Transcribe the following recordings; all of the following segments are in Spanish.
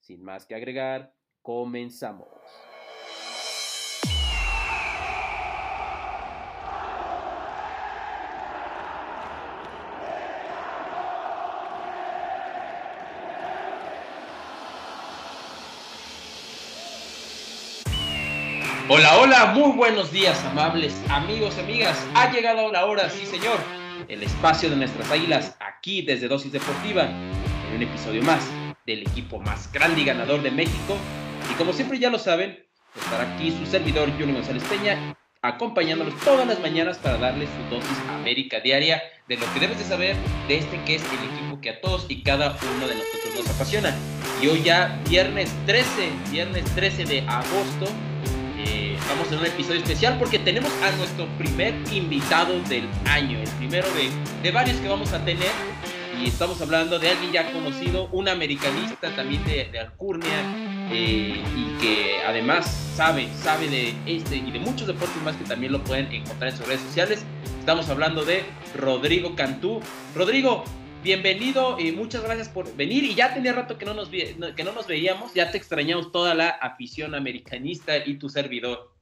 Sin más que agregar, comenzamos. Hola, hola, muy buenos días, amables amigos, amigas. Ha llegado la hora, sí señor, el espacio de nuestras águilas aquí desde Dosis Deportiva, en un episodio más del equipo más grande y ganador de México. Y como siempre ya lo saben, estará aquí su servidor Julio González Peña, acompañándolos todas las mañanas para darles su dosis América diaria de lo que debes de saber de este que es el equipo que a todos y cada uno de nosotros nos apasiona. Y hoy ya viernes 13, viernes 13 de agosto, eh, vamos a un episodio especial porque tenemos a nuestro primer invitado del año, el primero de, de varios que vamos a tener y estamos hablando de alguien ya conocido, un americanista también de, de Alcurnia eh, y que además sabe, sabe de este y de muchos deportes más que también lo pueden encontrar en sus redes sociales. Estamos hablando de Rodrigo Cantú. Rodrigo, bienvenido y muchas gracias por venir y ya tenía rato que no nos, que no nos veíamos, ya te extrañamos toda la afición americanista y tu servidor.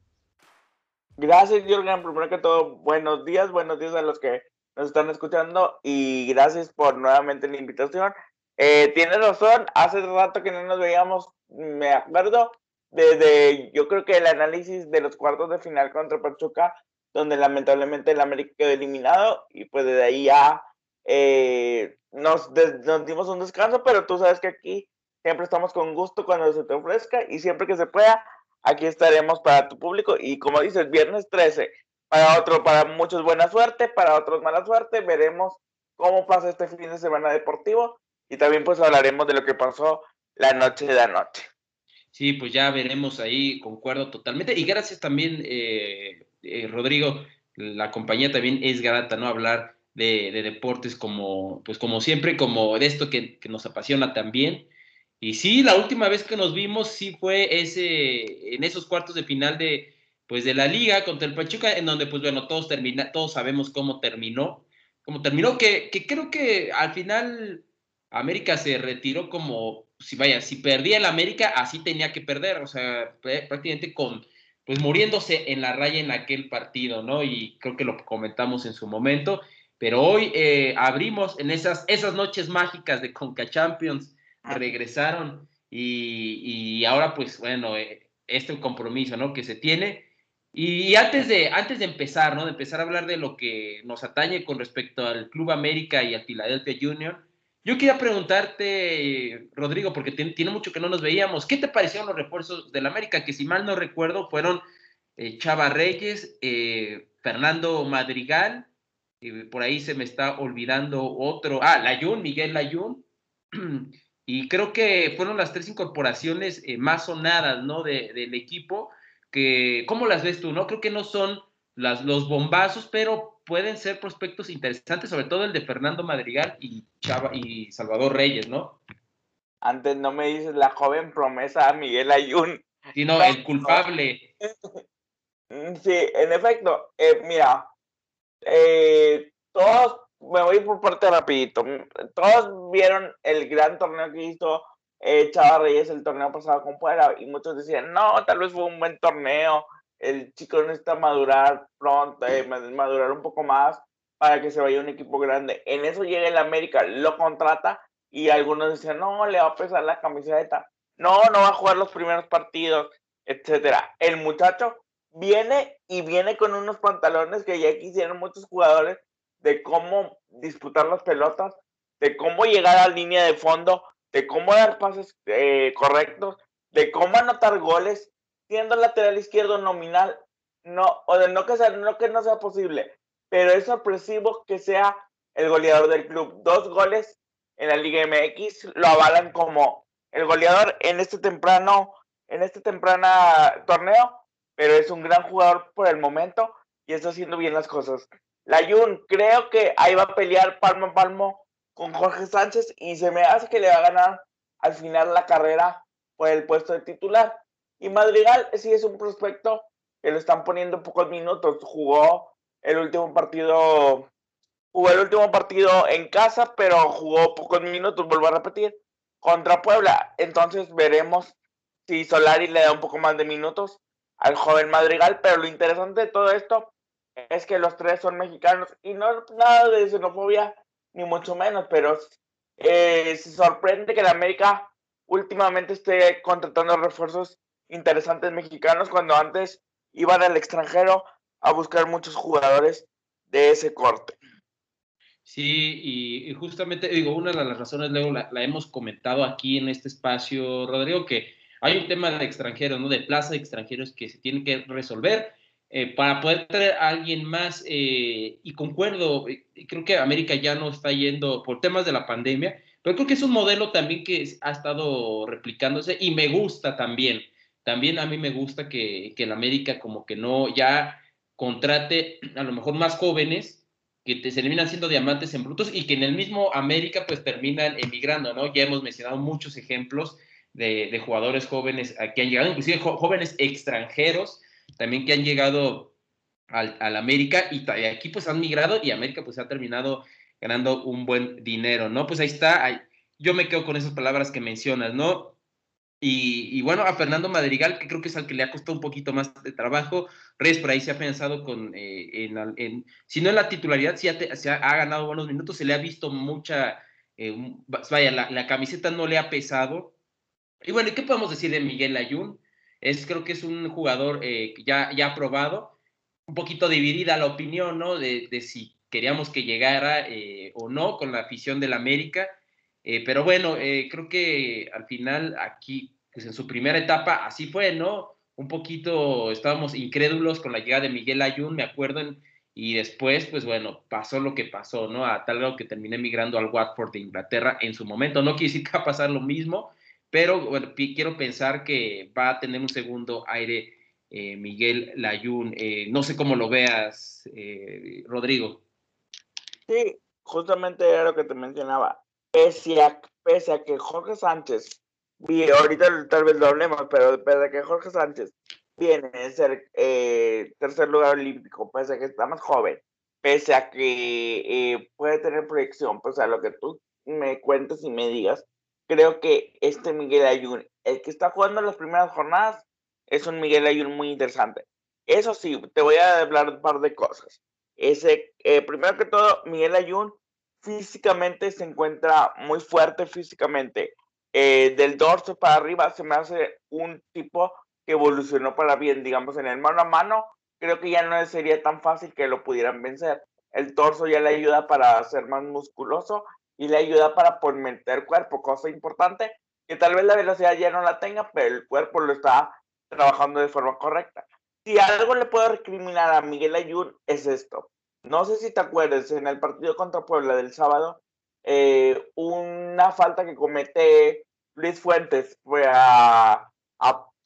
Gracias, Jürgen. Primero que todo, buenos días, buenos días a los que nos están escuchando y gracias por nuevamente la invitación. Eh, tienes razón, hace rato que no nos veíamos, me acuerdo, desde yo creo que el análisis de los cuartos de final contra Pachuca, donde lamentablemente el América quedó eliminado y pues desde ahí ya eh, nos, nos dimos un descanso, pero tú sabes que aquí siempre estamos con gusto cuando se te ofrezca y siempre que se pueda, aquí estaremos para tu público y como dices, viernes 13, para otro, para muchos buena suerte, para otros mala suerte. Veremos cómo pasa este fin de semana deportivo y también pues hablaremos de lo que pasó la noche de anoche. Sí, pues ya veremos ahí, concuerdo totalmente. Y gracias también, eh, eh, Rodrigo, la compañía también es grata, ¿no? Hablar de, de, deportes como, pues como siempre, como de esto que, que, nos apasiona también. Y sí, la última vez que nos vimos sí fue ese, en esos cuartos de final de, pues de la liga contra el Pachuca, en donde pues bueno, todos, termina, todos sabemos cómo terminó, cómo terminó, que, que creo que al final América se retiró como, si vaya, si perdía el América, así tenía que perder, o sea, prácticamente con, pues muriéndose en la raya en aquel partido, ¿no? Y creo que lo comentamos en su momento, pero hoy eh, abrimos en esas, esas noches mágicas de Conca Champions, regresaron y, y ahora pues bueno, eh, este compromiso, ¿no? Que se tiene y antes de, antes de empezar, ¿no? De empezar a hablar de lo que nos atañe con respecto al Club América y al Philadelphia Junior, yo quería preguntarte, Rodrigo, porque tiene mucho que no nos veíamos, ¿qué te parecieron los refuerzos del América? Que si mal no recuerdo, fueron eh, Chava Reyes, eh, Fernando Madrigal, y por ahí se me está olvidando otro, ah, Layun, Miguel Layun, y creo que fueron las tres incorporaciones eh, más sonadas, ¿no? De, del equipo que, ¿cómo las ves tú? No creo que no son las, los bombazos, pero pueden ser prospectos interesantes, sobre todo el de Fernando Madrigal y, Chava, y Salvador Reyes, ¿no? Antes no me dices la joven promesa Miguel Ayun. Sino el culpable. Sí, en efecto, eh, mira, eh, todos, me voy por parte rapidito, todos vieron el gran torneo que hizo eh, Chava Reyes el torneo pasado con Puebla y muchos decían, no, tal vez fue un buen torneo, el chico necesita madurar pronto, eh, madurar un poco más para que se vaya un equipo grande. En eso llega el América, lo contrata y algunos decían, no, le va a pesar la camiseta, no, no va a jugar los primeros partidos, etcétera. El muchacho viene y viene con unos pantalones que ya quisieron muchos jugadores de cómo disputar las pelotas, de cómo llegar a línea de fondo, de cómo dar pases eh, correctos, de cómo anotar goles, siendo lateral izquierdo nominal, no, o de no que, sea, no que no sea posible, pero es sorpresivo que sea el goleador del club. Dos goles en la Liga MX lo avalan como el goleador en este temprano, en este temprana torneo, pero es un gran jugador por el momento y está haciendo bien las cosas. La Jun, creo que ahí va a pelear palmo a palmo con Jorge Sánchez y se me hace que le va a ganar al final la carrera por el puesto de titular. Y Madrigal sí es un prospecto que lo están poniendo pocos minutos. Jugó el último partido, jugó el último partido en casa, pero jugó pocos minutos, vuelvo a repetir, contra Puebla. Entonces veremos si Solari le da un poco más de minutos al joven Madrigal. Pero lo interesante de todo esto es que los tres son mexicanos y no nada de xenofobia, ni mucho menos, pero eh, se sorprende que la América últimamente esté contratando refuerzos interesantes mexicanos cuando antes iban al extranjero a buscar muchos jugadores de ese corte. Sí, y, justamente digo, una de las razones, luego la, hemos comentado aquí en este espacio, Rodrigo, que hay un tema de extranjeros, ¿no? De plaza de extranjeros que se tiene que resolver eh, para poder traer a alguien más. Eh, y concuerdo, eh, creo que América ya no está yendo por temas de la pandemia, pero creo que es un modelo también que ha estado replicándose y me gusta también. También a mí me gusta que, que América como que no ya contrate a lo mejor más jóvenes que se terminan siendo diamantes en brutos y que en el mismo América pues terminan emigrando, ¿no? Ya hemos mencionado muchos ejemplos de, de jugadores jóvenes que han llegado, inclusive jóvenes extranjeros también que han llegado al, al América y, aquí pues han migrado y América pues ha terminado ganando un buen dinero, ¿no? Pues ahí está, yo me quedo con esas palabras que mencionas, ¿no? Y, bueno, a Fernando Madrigal, que creo que es al que le ha costado un poquito más de trabajo. Reyes por ahí se ha pensado con, eh, en, si no en la titularidad, si ha, se ha, ganado buenos minutos, se le ha visto mucha, eh, vaya, la, la, camiseta no le ha pesado. Y bueno, ¿qué podemos decir de Miguel Ayun? Es, creo que es un jugador eh, ya, ya aprobado, un poquito dividida la opinión, ¿no? De, si queríamos que llegara eh, o no con la afición del América. Eh, pero bueno, creo que al final aquí, pues en su primera etapa, así fue, ¿no? Un poquito estábamos incrédulos con la llegada de Miguel Ayun, me acuerdo, y después, pues bueno, pasó lo que pasó, ¿no? A tal grado que terminé migrando al Watford de Inglaterra en su momento. No quiere decir que va a pasar lo mismo, pero bueno, quiero pensar que va a tener un segundo aire eh, Miguel Layún. Eh, no sé cómo lo veas, eh, Rodrigo. Sí, justamente era lo que te mencionaba. Pese a, pese a que Jorge Sánchez, ahorita tal vez lo hablemos, pero pese a que Jorge Sánchez viene a ser tercer lugar olímpico, pese a que está más joven, pese a que puede tener proyección, pues a lo que tú me cuentes y me digas, creo que este Miguel Ayun, el que está jugando las primeras jornadas, es un Miguel Ayun muy interesante. Eso sí, te voy a hablar un par de cosas. Ese, eh, primero que todo, Miguel Ayun físicamente se encuentra muy fuerte físicamente. Eh, del dorso para arriba se me hace un tipo que evolucionó para bien, digamos, en el mano a mano. Creo que ya no sería tan fácil que lo pudieran vencer. El torso ya le ayuda para ser más musculoso y le ayuda para meter cuerpo, cosa importante, que tal vez la velocidad ya no la tenga, pero el cuerpo lo está trabajando de forma correcta. Si algo le puedo recriminar a Miguel Ayun es esto. No sé si te acuerdas, en el partido contra Puebla del sábado, eh, una falta que comete Luis Fuentes fue a,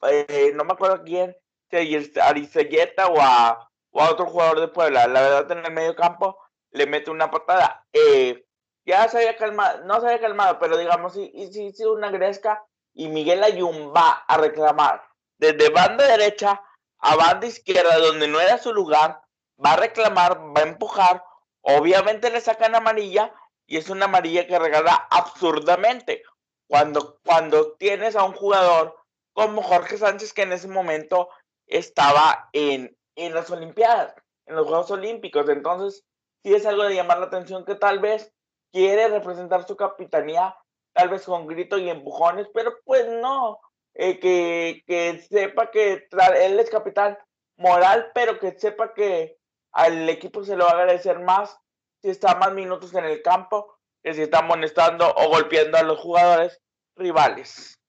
eh, no me acuerdo quién, si a Aricelleta o a, o a otro jugador de Puebla. La verdad, en el medio campo le mete una patada. Eh, ya se había calmado, no se había calmado, pero digamos, sí, sí, una gresca y Miguel Ayun va a reclamar desde banda derecha a banda izquierda, donde no era su lugar, va a reclamar, va a empujar, obviamente le sacan amarilla y es una amarilla que regala absurdamente. Cuando, cuando tienes a un jugador como Jorge Sánchez, que en ese momento estaba en, en las Olimpiadas, en los Juegos Olímpicos, entonces sí es algo de llamar la atención que tal vez quiere representar su capitanía, tal vez con gritos y empujones, pero pues no, eh, que, que, sepa que él es capitán moral, pero que sepa que al equipo se lo va a agradecer más si está más minutos en el campo que si está amonestando o golpeando a los jugadores rivales.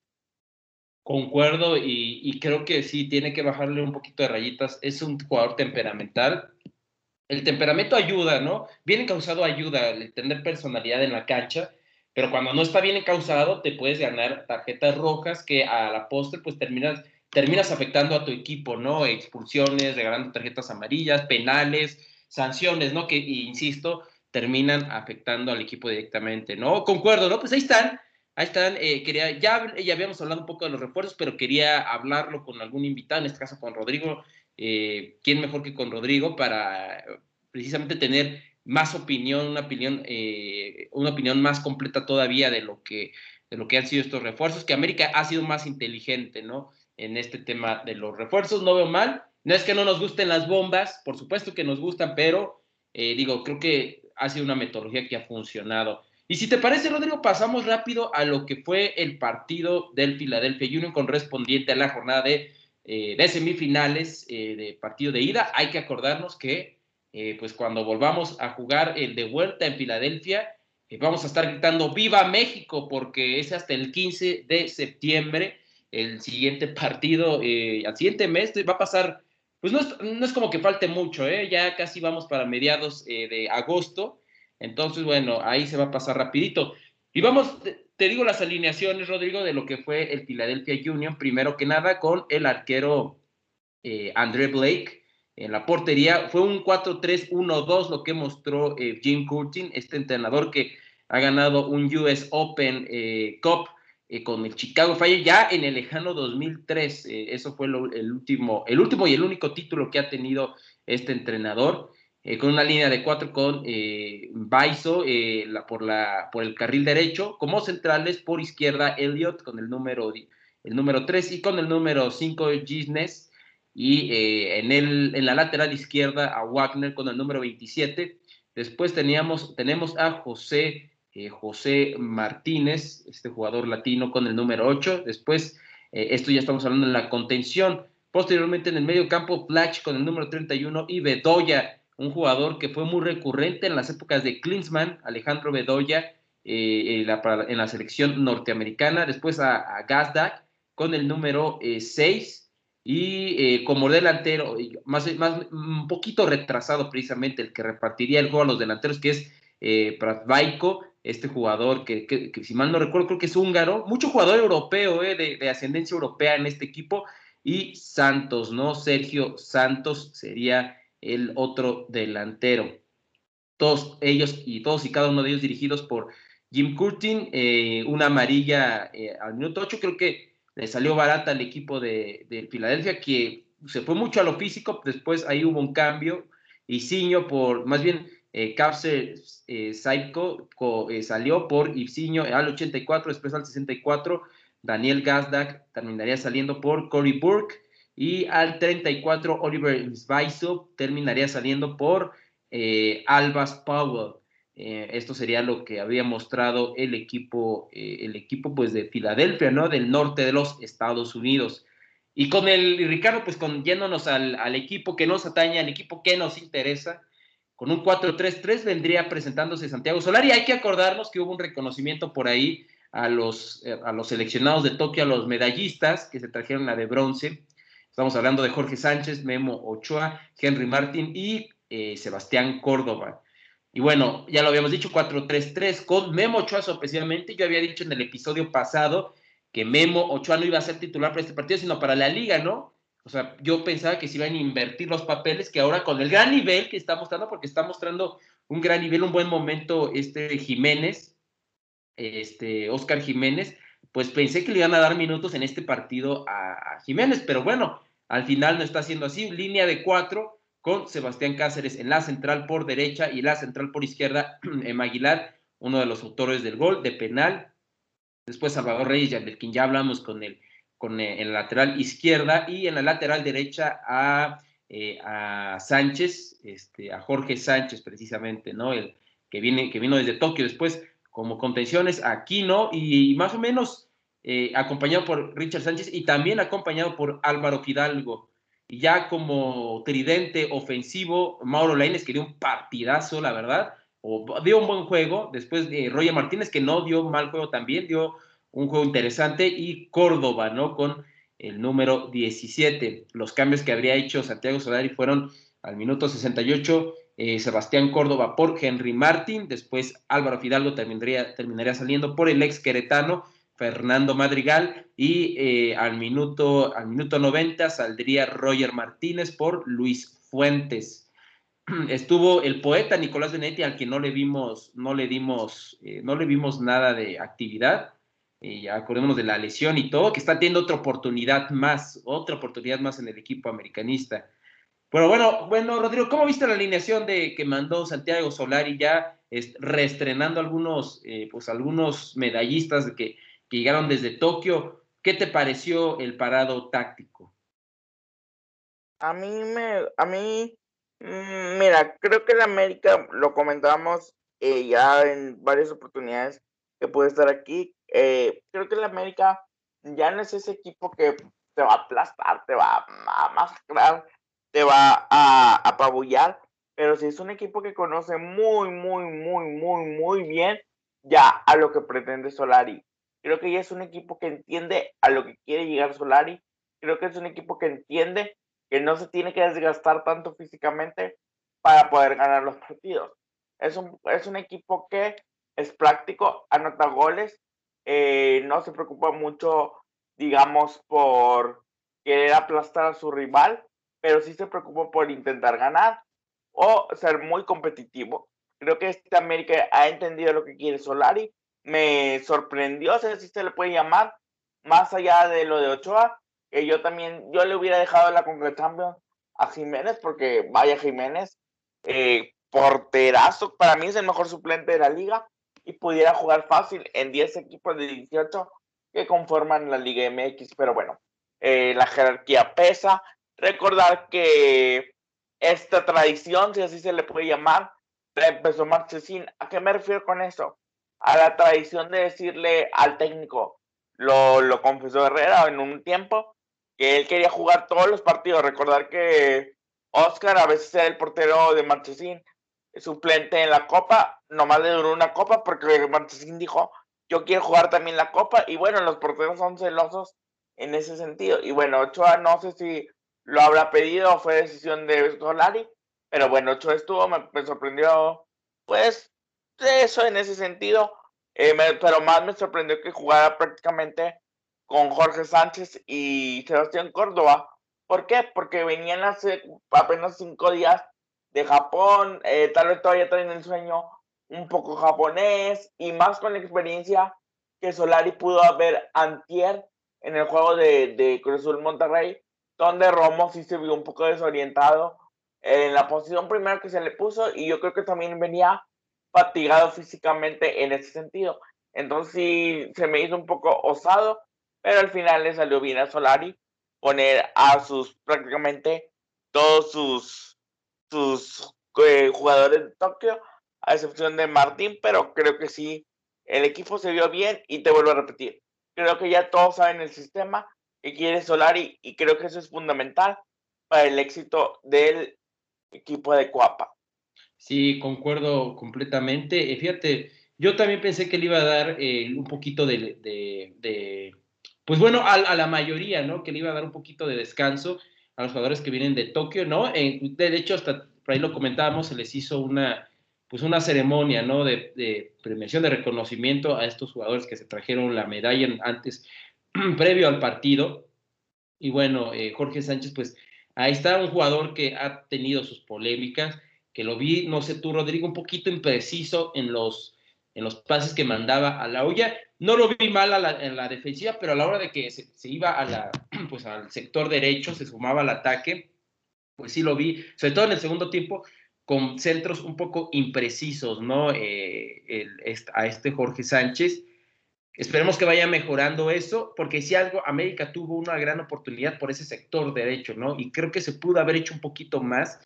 Concuerdo y, y, creo que sí, tiene que bajarle un poquito de rayitas. Es un jugador temperamental el temperamento ayuda, ¿no? Viene causado ayuda el tener personalidad en la cancha, pero cuando no está bien encausado, te puedes ganar tarjetas rojas que a la postre, pues terminas, terminas afectando a tu equipo, ¿no? Expulsiones, regalando tarjetas amarillas, penales, sanciones, ¿no? Que, insisto, terminan afectando al equipo directamente, ¿no? Concuerdo, ¿no? Pues ahí están, ahí están, eh, quería, ya, ya habíamos hablado un poco de los refuerzos, pero quería hablarlo con algún invitado, en este caso con Rodrigo, eh, ¿quién mejor que con Rodrigo para precisamente tener más opinión, una opinión, eh, una opinión más completa todavía de lo que de lo que han sido estos refuerzos, que América ha sido más inteligente, ¿no? En este tema de los refuerzos, no veo mal. No es que no nos gusten las bombas, por supuesto que nos gustan, pero eh, digo, creo que ha sido una metodología que ha funcionado. Y si te parece, Rodrigo, pasamos rápido a lo que fue el partido del Philadelphia Union correspondiente a la jornada de, eh, de semifinales de partido de ida. Hay que acordarnos que eh, pues cuando volvamos a jugar el de vuelta en Filadelfia, eh, vamos a estar gritando ¡Viva México! porque es hasta el 15 de septiembre el siguiente partido, eh, al siguiente mes va a pasar, pues no es, no es como que falte mucho, ya casi vamos para mediados de agosto, entonces bueno, ahí se va a pasar rapidito. Y vamos, te digo las alineaciones, Rodrigo, de lo que fue el Philadelphia Union, primero que nada con el arquero André Blake, en la portería. Fue un 4-3-1-2 lo que mostró eh, Jim Curtin, este entrenador que ha ganado un US Open eh, Cup eh, con el Chicago Fire ya en el lejano 2003. eso fue el, último, el último y el único título que ha tenido este entrenador. Con una línea de cuatro con Baiso la, por, la, por el carril derecho, como centrales por izquierda Elliot con el número, el número 3 y con el número 5 Gisnes y eh, en, el, en la lateral izquierda a Wagner con el número 27. Después teníamos, tenemos a José, eh, José Martínez, este jugador latino con el número 8. Después, eh, esto ya estamos hablando en la contención. Posteriormente en el medio campo, Plach con el número 31 y Bedoya, un jugador que fue muy recurrente en las épocas de Klinsmann, Alejandro Bedoya, en la, en, la, selección norteamericana. Después a, a con el número 6 y eh, como delantero, más, un poquito retrasado precisamente, el que repartiría el juego a los delanteros, que es eh, este jugador que, si mal no recuerdo, creo que es húngaro, mucho jugador europeo, eh, de, ascendencia europea en este equipo, y Santos, ¿no? Sergio Santos sería el otro delantero. Todos ellos y todos y cada uno de ellos dirigidos por Jim Curtin, eh, una amarilla al minuto 8, creo que le salió barata al equipo de, Filadelfia, que se fue mucho a lo físico, después ahí hubo un cambio, y Ciño por, más bien, eh, eh Saiko eh, salió por Ipsiño al 84, después al 64, Daniel Gazdak terminaría saliendo por Cory Burke, y al 34, Oliver Svaiso terminaría saliendo por eh, Albas Powell. Eh, esto sería lo que había mostrado el equipo, eh, el equipo pues de Filadelfia, ¿no? Del norte de los Estados Unidos. Y con el Ricardo, pues con yéndonos al, al equipo que nos atañe, al equipo que nos interesa, con un 4-3-3 vendría presentándose Santiago Solari. Hay que acordarnos que hubo un reconocimiento por ahí a los, eh, a los seleccionados de Tokio, a los medallistas que se trajeron la de bronce. Estamos hablando de Jorge Sánchez, Memo Ochoa, Henry Martín y Sebastián Córdoba. Y bueno, ya lo habíamos dicho, 4-3-3 con Memo Ochoa especialmente. Yo había dicho en el episodio pasado que Memo Ochoa no iba a ser titular para este partido, sino para la liga, ¿no? O sea, yo pensaba que se iban a invertir los papeles, que ahora con el gran nivel que está mostrando, porque está mostrando un gran nivel, un buen momento este Jiménez, este Oscar Jiménez, pues pensé que le iban a dar minutos en este partido a, Jiménez, pero bueno, al final no está siendo así, línea de cuatro, con Sebastián Cáceres en la central por derecha y la central por izquierda, en Aguilar, uno de los autores del gol de penal. Después Salvador Reyes, del quien ya hablamos con el, con el, lateral izquierda y en la lateral derecha a, eh, a Sánchez, este, a Jorge Sánchez precisamente, ¿no? El que, viene, que vino desde Tokio después como contenciones, Aquino y más o menos eh, acompañado por Richard Sánchez y también acompañado por Álvaro Fidalgo. Y ya como tridente ofensivo, Mauro Laines que dio un partidazo, la verdad, o dio un buen juego. Después de Roger Martínez, que no dio mal juego también, dio un juego interesante. Y Córdoba, ¿no? Con el número 17. Los cambios que habría hecho Santiago Solari fueron al minuto 68, eh, Sebastián Córdoba por Henry Martín, después Álvaro Fidalgo terminaría, terminaría saliendo por el ex queretano Fernando Madrigal y eh, al, minuto, al minuto 90 saldría Roger Martínez por Luis Fuentes. Estuvo el poeta Nicolás Benetti al que no le vimos, no le dimos, eh, no le vimos nada de actividad. ya acordémonos de la lesión y todo, que está teniendo otra oportunidad más, otra oportunidad más en el equipo americanista. Pero bueno, bueno, Rodrigo, ¿cómo viste la alineación de que mandó Santiago Solari ya reestrenando algunos, eh, pues algunos medallistas que, que llegaron desde Tokio? ¿Qué te pareció el parado táctico? A mí me, a mí, mm, mira, creo que el América lo comentamos eh, ya en varias oportunidades que puede estar aquí. Eh, creo que el América ya no es ese equipo que te va a aplastar, te va a masacrar te va a apabullar, pero si es un equipo que conoce muy, muy, muy, muy, muy bien ya a lo que pretende Solari. Creo que ya es un equipo que entiende a lo que quiere llegar Solari. Creo que es un equipo que entiende que no se tiene que desgastar tanto físicamente para poder ganar los partidos. Es un, es un equipo que es práctico, anota goles, eh, no se preocupa mucho, digamos, por querer aplastar a su rival, pero sí se preocupa por intentar ganar o ser muy competitivo. Creo que este América ha entendido lo que quiere Solari. Me sorprendió, si se le puede llamar, más allá de lo de Ochoa, que yo también, yo le hubiera dejado la Conca Champions a Jiménez, porque vaya Jiménez, eh, porterazo, para mí es el mejor suplente de la liga y pudiera jugar fácil en 10 equipos de 18 que conforman la Liga MX, pero bueno, eh, la jerarquía pesa, Recordar que esta tradición, si así se le puede llamar, empezó Marchesín. ¿A qué me refiero con eso? A la tradición de decirle al técnico, lo, lo confesó Herrera en un tiempo, que él quería jugar todos los partidos. Recordar que Oscar a veces era el portero de Marchesín, suplente en la Copa, nomás le duró una Copa porque Marchesín dijo, yo quiero jugar también la Copa, y bueno, los porteros son celosos en ese sentido. Y bueno, Ochoa no sé si lo habrá pedido, fue decisión de Solari, pero bueno, Ochoa estuvo, me, sorprendió, pues, eso en ese sentido, eh, pero más me sorprendió que jugara prácticamente con Jorge Sánchez y Sebastián Córdoba. ¿Por qué? Porque venían hace apenas cinco días de Japón, eh, tal vez todavía traen el sueño un poco japonés y más con la experiencia que Solari pudo haber antier en el juego de, de Cruz Azul Monterrey, donde Romo sí se vio un poco desorientado en la posición primera que se le puso y yo creo que también venía fatigado físicamente en ese sentido. Entonces sí se me hizo un poco osado, pero al final le salió bien a Solari poner a sus prácticamente todos sus, sus eh, jugadores de Tokio, a excepción de Martín, pero creo que sí, el equipo se vio bien y te vuelvo a repetir. Creo que ya todos saben el sistema, que quiere Solari y creo que eso es fundamental para el éxito del equipo de Cuapa. Sí, concuerdo completamente. Fíjate, yo también pensé que le iba a dar eh, un poquito de, pues bueno, a, la mayoría, ¿no? Que le iba a dar un poquito de descanso a los jugadores que vienen de Tokio, ¿no? de hecho, hasta por ahí lo comentábamos, se les hizo una, pues una ceremonia, ¿no? De, de premiación, de reconocimiento a estos jugadores que se trajeron la medalla antes previo al partido. Y bueno, eh, Jorge Sánchez, pues ahí está un jugador que ha tenido sus polémicas, que lo vi, no sé tú, Rodrigo, un poquito impreciso en los, en los pases que mandaba a la olla. No lo vi mal en la defensiva, pero a la hora de que se, iba a la, pues, al sector derecho, se sumaba al ataque, pues sí lo vi, sobre todo en el segundo tiempo, con centros un poco imprecisos, ¿no? Eh, a este Jorge Sánchez. Esperemos que vaya mejorando eso, porque si algo, América tuvo una gran oportunidad por ese sector derecho, ¿no? Y creo que se pudo haber hecho un poquito más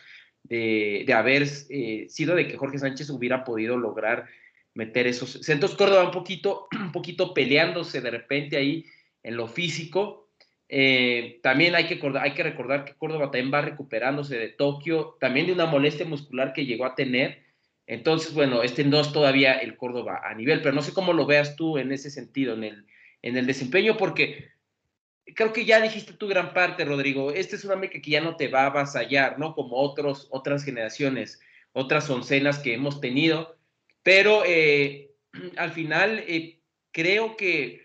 de, haber eh, sido de que Jorge Sánchez hubiera podido lograr meter esos centros. Córdoba un poquito, un poquito peleándose de repente ahí en lo físico. Eh, también hay que, hay que recordar que Córdoba también va recuperándose de Tokio, también de una molestia muscular que llegó a tener entonces, bueno, este no es todavía el Córdoba a nivel, pero no sé cómo lo veas tú en ese sentido, en el, en el desempeño, porque creo que ya dijiste tu gran parte, Rodrigo. Este es un América que ya no te va a avasallar, ¿no? Como otros, otras generaciones. otras oncenas que hemos tenido, pero eh, al final eh, creo que,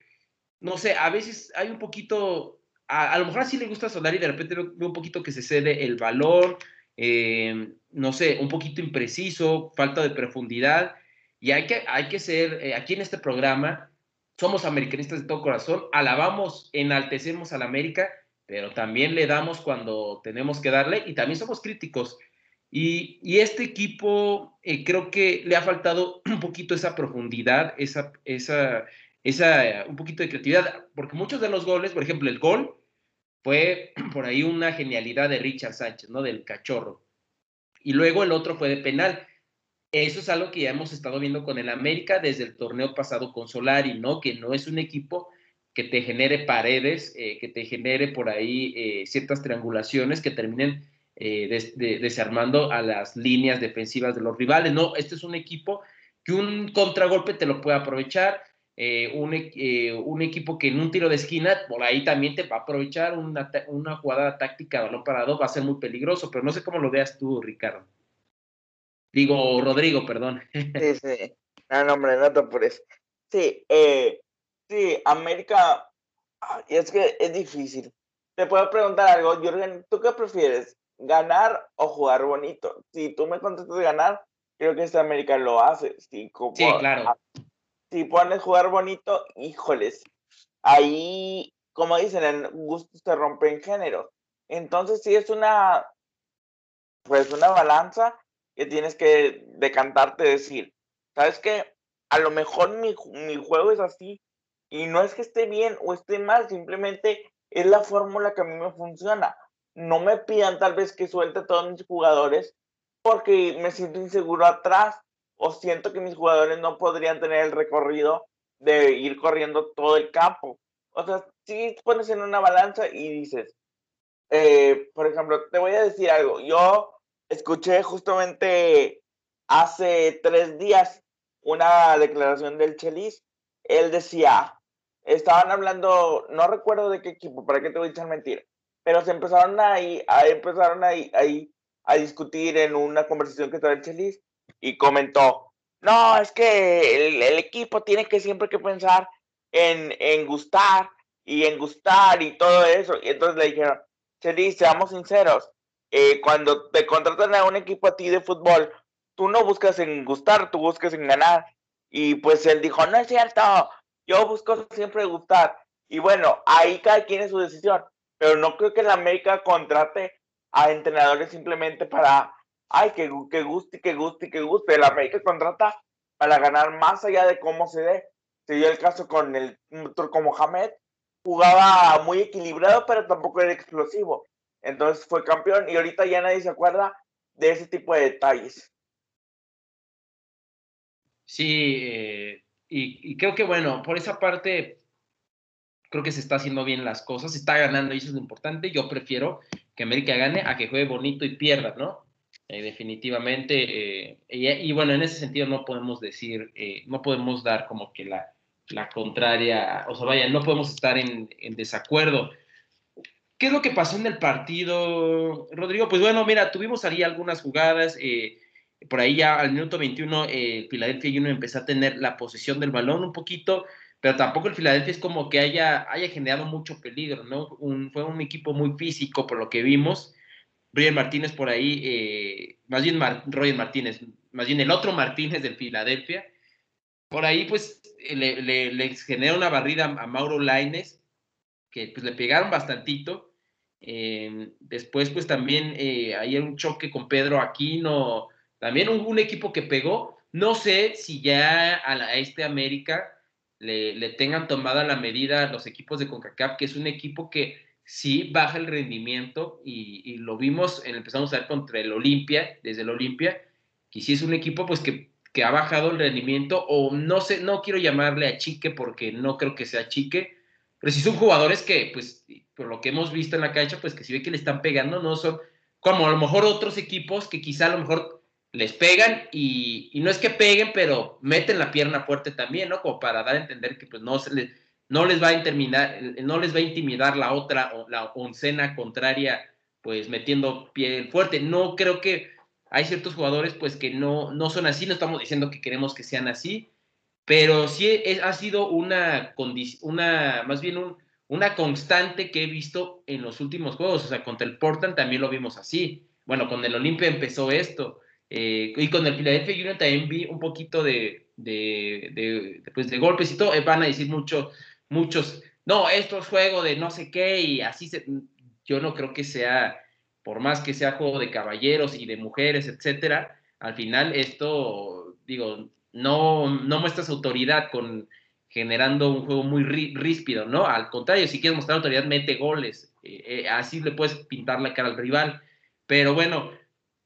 no sé, a veces hay un poquito, a, lo mejor así le gusta a y de repente veo, un poquito que se cede el valor, eh, no sé, un poquito impreciso, falta de profundidad, y hay que, hay que ser, aquí en este programa, somos americanistas de todo corazón, alabamos, enaltecemos a la América, pero también le damos cuando tenemos que darle y también somos críticos. Y, este equipo eh, creo que le ha faltado un poquito esa profundidad, esa, esa, esa, un poquito de creatividad, porque muchos de los goles, por ejemplo, el gol fue por ahí una genialidad de Richard Sánchez, ¿no? Del cachorro. Y luego el otro fue de penal. Eso es algo que ya hemos estado viendo con el América desde el torneo pasado con Solari, ¿no? Que no es un equipo que te genere paredes, eh, que te genere por ahí eh, ciertas triangulaciones que terminen eh, desarmando a las líneas defensivas de los rivales. No, este es un equipo que un contragolpe te lo puede aprovechar, un, equipo que en un tiro de esquina por ahí también te va a aprovechar una, una jugada táctica balón parado, va a ser muy peligroso, pero no sé cómo lo veas tú, Ricardo. Digo, Rodrigo, perdón. Sí, sí. No, no, hombre, no te apures. Sí, eh, Sí, América, y es que es difícil. Te puedo preguntar algo, Jürgen, ¿tú qué prefieres? ¿Ganar o jugar bonito? Si tú me contestas de ganar, creo que este América lo hace. sí, claro. Si pones jugar bonito, híjoles, ahí, como dicen, en gustos te rompen género. Entonces, sí es una, pues una balanza tienes que decantarte, decir, ¿sabes qué? A lo mejor mi, mi juego es así, y no es que esté bien o esté mal, simplemente es la fórmula que a mí me funciona. No me pidan tal vez que suelte a todos mis jugadores porque me siento inseguro atrás o siento que mis jugadores no podrían tener el recorrido de ir corriendo todo el campo. O sea, si pones en una balanza y dices, eh, por ejemplo, te voy a decir algo. Yo escuché justamente hace tres días una declaración del Chelis. Él decía, estaban hablando, no recuerdo de qué equipo, para qué te voy a echar mentira, pero se empezaron ahí, a, empezaron ahí, ahí a discutir en una conversación que estaba el Chelis y comentó, no, es que el, equipo tiene que siempre que pensar en, en gustar y en gustar y todo eso. Y entonces le dijeron, Chelis, seamos sinceros, eh, cuando te contratan a un equipo a ti de fútbol, tú no buscas en gustar, tú buscas en ganar. Y pues él dijo, no es cierto, yo busco siempre gustar. Y bueno, ahí cada quien es su decisión. Pero no creo que la América contrate a entrenadores simplemente para, ay, que, que guste, que guste, que guste. La América contrata para ganar más allá de cómo se dé. Se dio el caso con el turco Mohamed. Jugaba muy equilibrado, pero tampoco era explosivo. Entonces fue campeón y ahorita ya nadie se acuerda de ese tipo de detalles. Sí, eh, y, creo que, bueno, por esa parte, creo que se está haciendo bien las cosas, se está ganando y eso es lo importante. Yo prefiero que América gane a que juegue bonito y pierda, ¿no? Eh, definitivamente. Eh, y, bueno, en ese sentido no podemos decir, eh, no podemos dar como que la, la, contraria, o sea, vaya, no podemos estar en, en, desacuerdo. ¿Qué es lo que pasó en el partido, Rodrigo? Pues bueno, mira, tuvimos ahí algunas jugadas. Eh, por ahí ya al minuto 21 el Philadelphia Union empezó a tener la posesión del balón un poquito, pero tampoco el Philadelphia es como que haya, haya generado mucho peligro, ¿no? fue un equipo muy físico por lo que vimos. Roger Martínez por ahí, eh, más bien Roger Martínez, más bien el otro Martínez del Philadelphia, por ahí pues le, le, genera una barrida a Mauro Laines, que pues le pegaron bastantito. Eh, después pues también eh, hay un choque con Pedro Aquino, también un, equipo que pegó. No sé si ya a, este América le, tengan tomada la medida los equipos de CONCACAF, que es un equipo que sí baja el rendimiento y, lo vimos, empezamos a ver contra el Olimpia, desde el Olimpia, que sí es un equipo pues que, que, ha bajado el rendimiento o no sé, no quiero llamarle a chique porque no creo que sea chique, pero sí son jugadores que pues por lo que hemos visto en la cancha pues que si ve que le están pegando no son como a lo mejor otros equipos que quizá a lo mejor les pegan y, no es que peguen, pero meten la pierna fuerte también, ¿no? Como para dar a entender que pues no se les, no les va a intimidar, no les va a intimidar la otra, la oncena contraria, pues metiendo pie fuerte. No creo que, hay ciertos jugadores pues que no, no son así, no estamos diciendo que queremos que sean así, pero sí ha sido una, una más bien una constante que he visto en los últimos juegos, o sea, contra el Portland también lo vimos así, bueno, con el Olimpia empezó esto, eh, y con el Philadelphia Union también vi un poquito de, de, pues, de golpes y todo, eh, van a decir mucho, muchos, no, esto es juego de no sé qué, y así se, yo no creo que sea por más que sea juego de caballeros y de mujeres, etcétera, al final esto, digo, no, no muestras autoridad con generando un juego muy ríspido, ¿no? Al contrario, si quieres mostrar autoridad, mete goles. Eh, eh, así le puedes pintar la cara al rival. Pero bueno,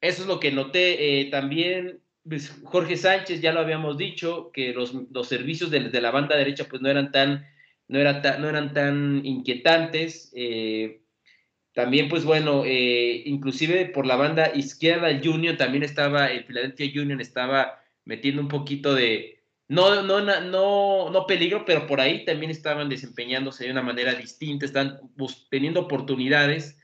eso es lo que noté. Eh, también pues, Jorge Sánchez, ya lo habíamos dicho, que los, los servicios de, la banda derecha pues no eran tan, no era no eran tan inquietantes. También, pues bueno, inclusive por la banda izquierda, el Union también estaba, el Philadelphia Union estaba metiendo un poquito de, no, no, no, no peligro, pero por ahí también estaban desempeñándose de una manera distinta, están teniendo oportunidades.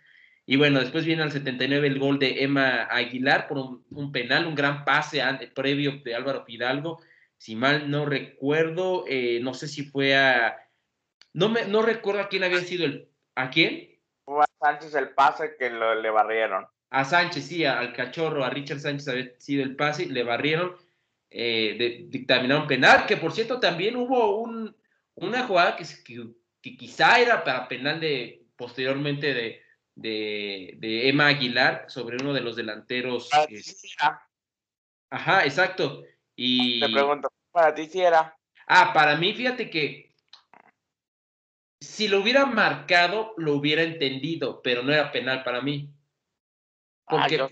Y bueno, después viene al 79 el gol de Emma Aguilar por un, penal, un gran pase previo de Álvaro Fidalgo. Si mal no recuerdo, eh, no sé si fue a. No, me, no recuerdo a quién había sido el. ¿A quién? a Sánchez el pase que lo, le barrieron. A Sánchez, sí, al cachorro, a Richard Sánchez había sido el pase, le barrieron, eh, dictaminaron penal, que por cierto también hubo un, una jugada que, que, quizá era para penal de posteriormente de, de, Emma Aguilar sobre uno de los delanteros. Ajá, exacto. Y... Te pregunto, ¿para ti si era? Ah, para mí, fíjate que si lo hubiera marcado, lo hubiera entendido, pero no era penal para mí. Ah, yo,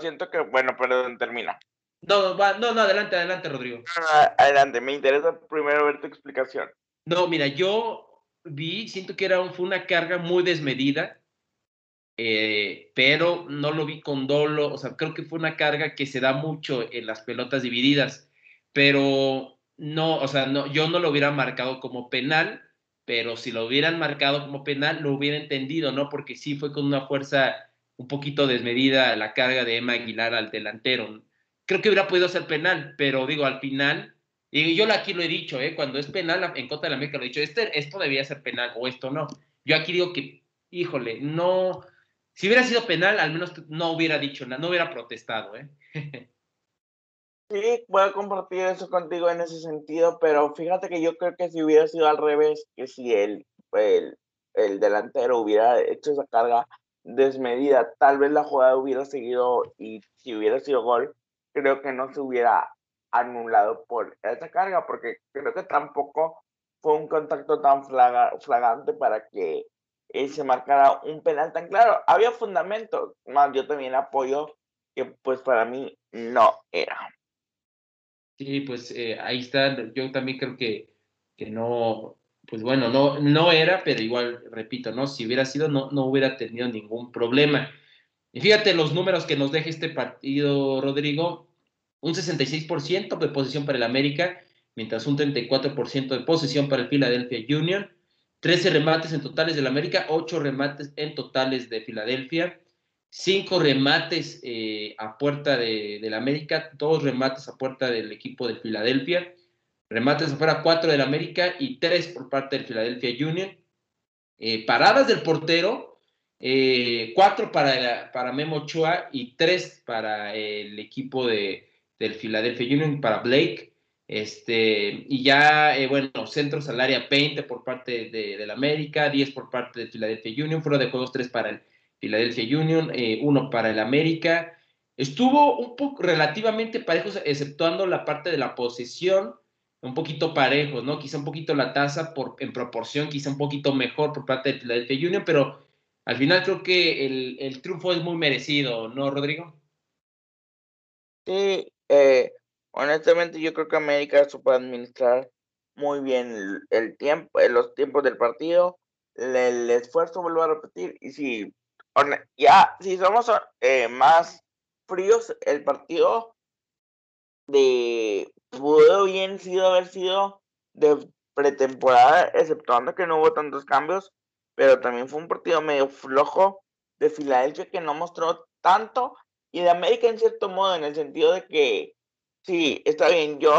siento que, bueno, perdón, termina. No, no, no, adelante, adelante, Rodrigo. Ah, adelante, me interesa primero ver tu explicación. No, mira, yo vi, siento que era fue una carga muy desmedida, eh, pero no lo vi con dolo, o sea, creo que fue una carga que se da mucho en las pelotas divididas, pero no, o sea, no, yo no lo hubiera marcado como penal, pero si lo hubieran marcado como penal, lo hubiera entendido, ¿no? Porque sí fue con una fuerza un poquito desmedida la carga de Emma Aguilar al delantero. Creo que hubiera podido ser penal, pero digo, al final, y yo aquí lo he dicho, ¿eh? Cuando es penal en contra de la América, lo he dicho, este, esto debía ser penal o esto no. Yo aquí digo que, híjole, no, si hubiera sido penal, al menos no hubiera dicho nada, no hubiera protestado, ¿eh? Sí, a compartir eso contigo en ese sentido, pero fíjate que yo creo que si hubiera sido al revés, que si el, el, el delantero hubiera hecho esa carga desmedida, tal vez la jugada hubiera seguido y si hubiera sido gol, creo que no se hubiera anulado por esa carga, porque creo que tampoco fue un contacto tan flagrante para que se marcara un penal tan claro. Había fundamentos, más yo también apoyo que pues para mí no era. Sí, pues eh, ahí está. Yo también creo que, que no, pues bueno, no, no era, pero igual, repito, ¿no? Si hubiera sido, no, no hubiera tenido ningún problema. Y fíjate los números que nos deja este partido, Rodrigo. Un 66% de posición para el América, mientras un 34% de posesión para el Philadelphia Union. 13 remates en totales del América, 8 remates en totales de Filadelfia cinco remates eh, a puerta de, del América, dos remates a puerta del equipo de Filadelfia, remates afuera cuatro del América y tres por parte del Philadelphia Union. Eh, paradas del portero, eh, cuatro para, para Memo Ochoa y tres para el equipo de, del Philadelphia Union, para Blake. Este, y ya, bueno, centros al área 20 por parte de, del América, 10 por parte del Philadelphia Union, fuera de juegos 3 para el Philadelphia Union, eh, uno para el América. Estuvo un poco relativamente parejos, exceptuando la parte de la posesión, un poquito parejos, ¿no? Quizá un poquito la tasa por, en proporción, quizá un poquito mejor por parte de Philadelphia Union, pero al final creo que el, triunfo es muy merecido, ¿no, Rodrigo? Sí, eh, honestamente yo creo que América supo administrar muy bien el, tiempo, los tiempos del partido, el, el esfuerzo, vuelvo a repetir, y si ya, si somos eh, más fríos, el partido de pudo bien sido haber sido de pretemporada, exceptuando que no hubo tantos cambios, pero también fue un partido medio flojo de Filadelfia que no mostró tanto y de América en cierto modo, en el sentido de que, sí, está bien, yo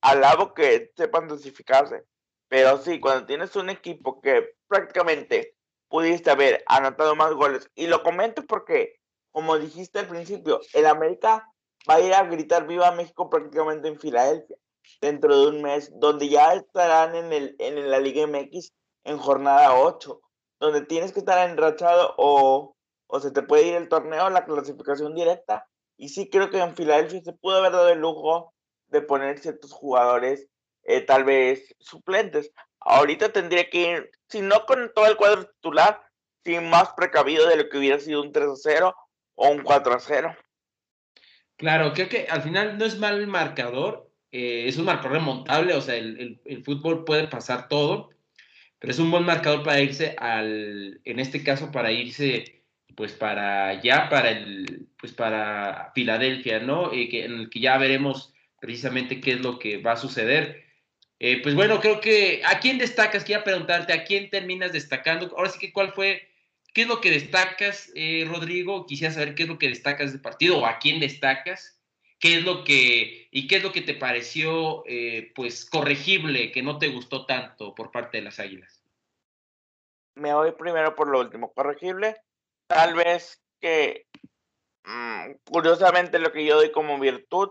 alabo que sepan dosificarse, pero sí, cuando tienes un equipo que prácticamente pudiste haber anotado más goles, y lo comento porque, como dijiste al principio, el América va a ir a gritar Viva México prácticamente en Filadelfia dentro de un mes, donde ya estarán en, el, en la Liga MX en jornada 8, donde tienes que estar enrachado o, o se te puede ir el torneo, la clasificación directa. Y sí creo que en Filadelfia se pudo haber dado el lujo de poner ciertos jugadores eh, tal vez suplentes. Ahorita tendría que ir, si no con todo el cuadro titular, sin más precavido de lo que hubiera sido un 3 0 o un 4 0. Claro, creo que al final no es mal el marcador, eh, es un marcador remontable, o sea, el, el, fútbol puede pasar todo, pero es un buen marcador para irse al, en este caso, para irse, pues para ya, para el, pues para Filadelfia, ¿no? Eh, que, en el que ya veremos precisamente qué es lo que va a suceder. Eh, pues bueno, creo que, ¿a quién destacas? Quiero preguntarte, ¿a quién terminas destacando? Ahora sí que, ¿cuál fue ¿Qué es lo que destacas, eh, Rodrigo? Quisiera saber qué es lo que destacas del partido o a quién destacas. ¿Qué es lo que y qué es lo que te pareció, eh, pues, corregible, que no te gustó tanto por parte de las Águilas? Me voy primero por lo último, corregible. Tal vez que, mm, curiosamente, lo que yo doy como virtud,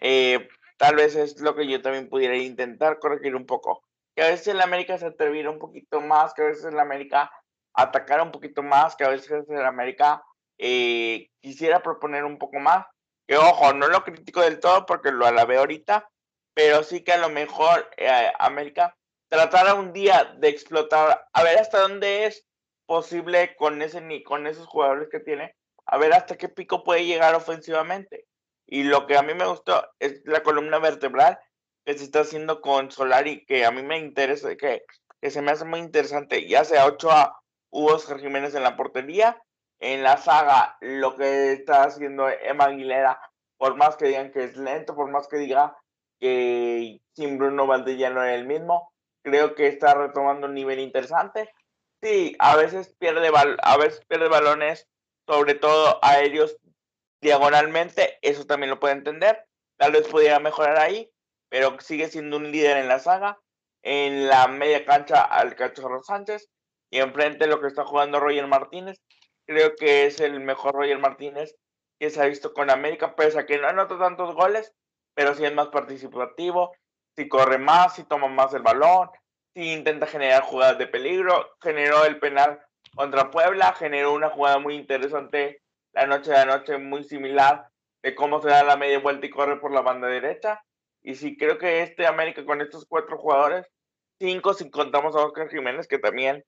eh, tal vez es lo que yo también pudiera intentar corregir un poco. Que a veces en la América se atreviera un poquito más, que a veces en la América atacar un poquito más, que a veces el América eh, quisiera proponer un poco más. Que ojo, no lo critico del todo porque lo alabé ahorita, pero sí que a lo mejor eh, América tratara un día de explotar, a ver hasta dónde es posible con, ese, con esos jugadores que tiene, a ver hasta qué pico puede llegar ofensivamente. Y lo que a mí me gustó es la columna vertebral que se está haciendo con Solari, que a mí me interesa, que, que se me hace muy interesante, ya sea 8A Hugo Oscar Jiménez en la portería. En la saga, lo que está haciendo Emma Aguilera, por más que digan que es lento, por más que diga que sin Bruno Valdella no era el mismo, creo que está retomando un nivel interesante. Sí, a veces pierde, a veces pierde balones, sobre todo aéreos diagonalmente, eso también lo puede entender. Tal vez pudiera mejorar ahí, pero sigue siendo un líder en la saga. En la media cancha al Cachorro Sánchez y enfrente lo que está jugando Roger Martínez. Creo que es el mejor Roger Martínez que se ha visto con América, pese a que no anota tantos goles, pero sí es más participativo, si corre más, si toma más el balón, si intenta generar jugadas de peligro, generó el penal contra Puebla, generó una jugada muy interesante la noche de anoche, muy similar de cómo se da la media vuelta y corre por la banda derecha. Y sí, creo que este América con estos cuatro jugadores, cinco si contamos a Oscar Jiménez, que también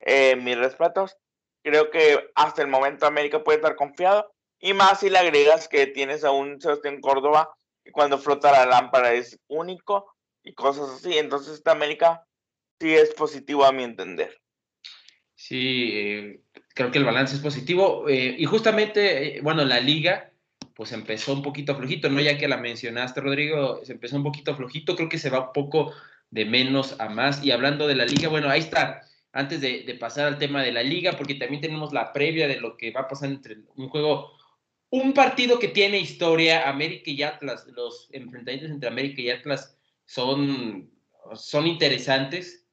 eh, mis respetos. Creo que hasta el momento América puede estar confiado. Y más si le agregas que tienes a un Sebastián Córdoba que cuando flota la lámpara es único y cosas así. Entonces esta América sí es positivo a mi entender. Sí, eh, creo que el balance es positivo. Eh, y justamente, bueno, la liga pues empezó un poquito flojito, ¿no? Ya que la mencionaste, Rodrigo, se empezó un poquito flojito, creo que se va un poco de menos a más. Y hablando de la liga, bueno, ahí está antes de, pasar al tema de la liga, porque también tenemos la previa de lo que va a pasar entre un juego, un partido que tiene historia, América y Atlas, los enfrentamientos entre América y Atlas son, son interesantes.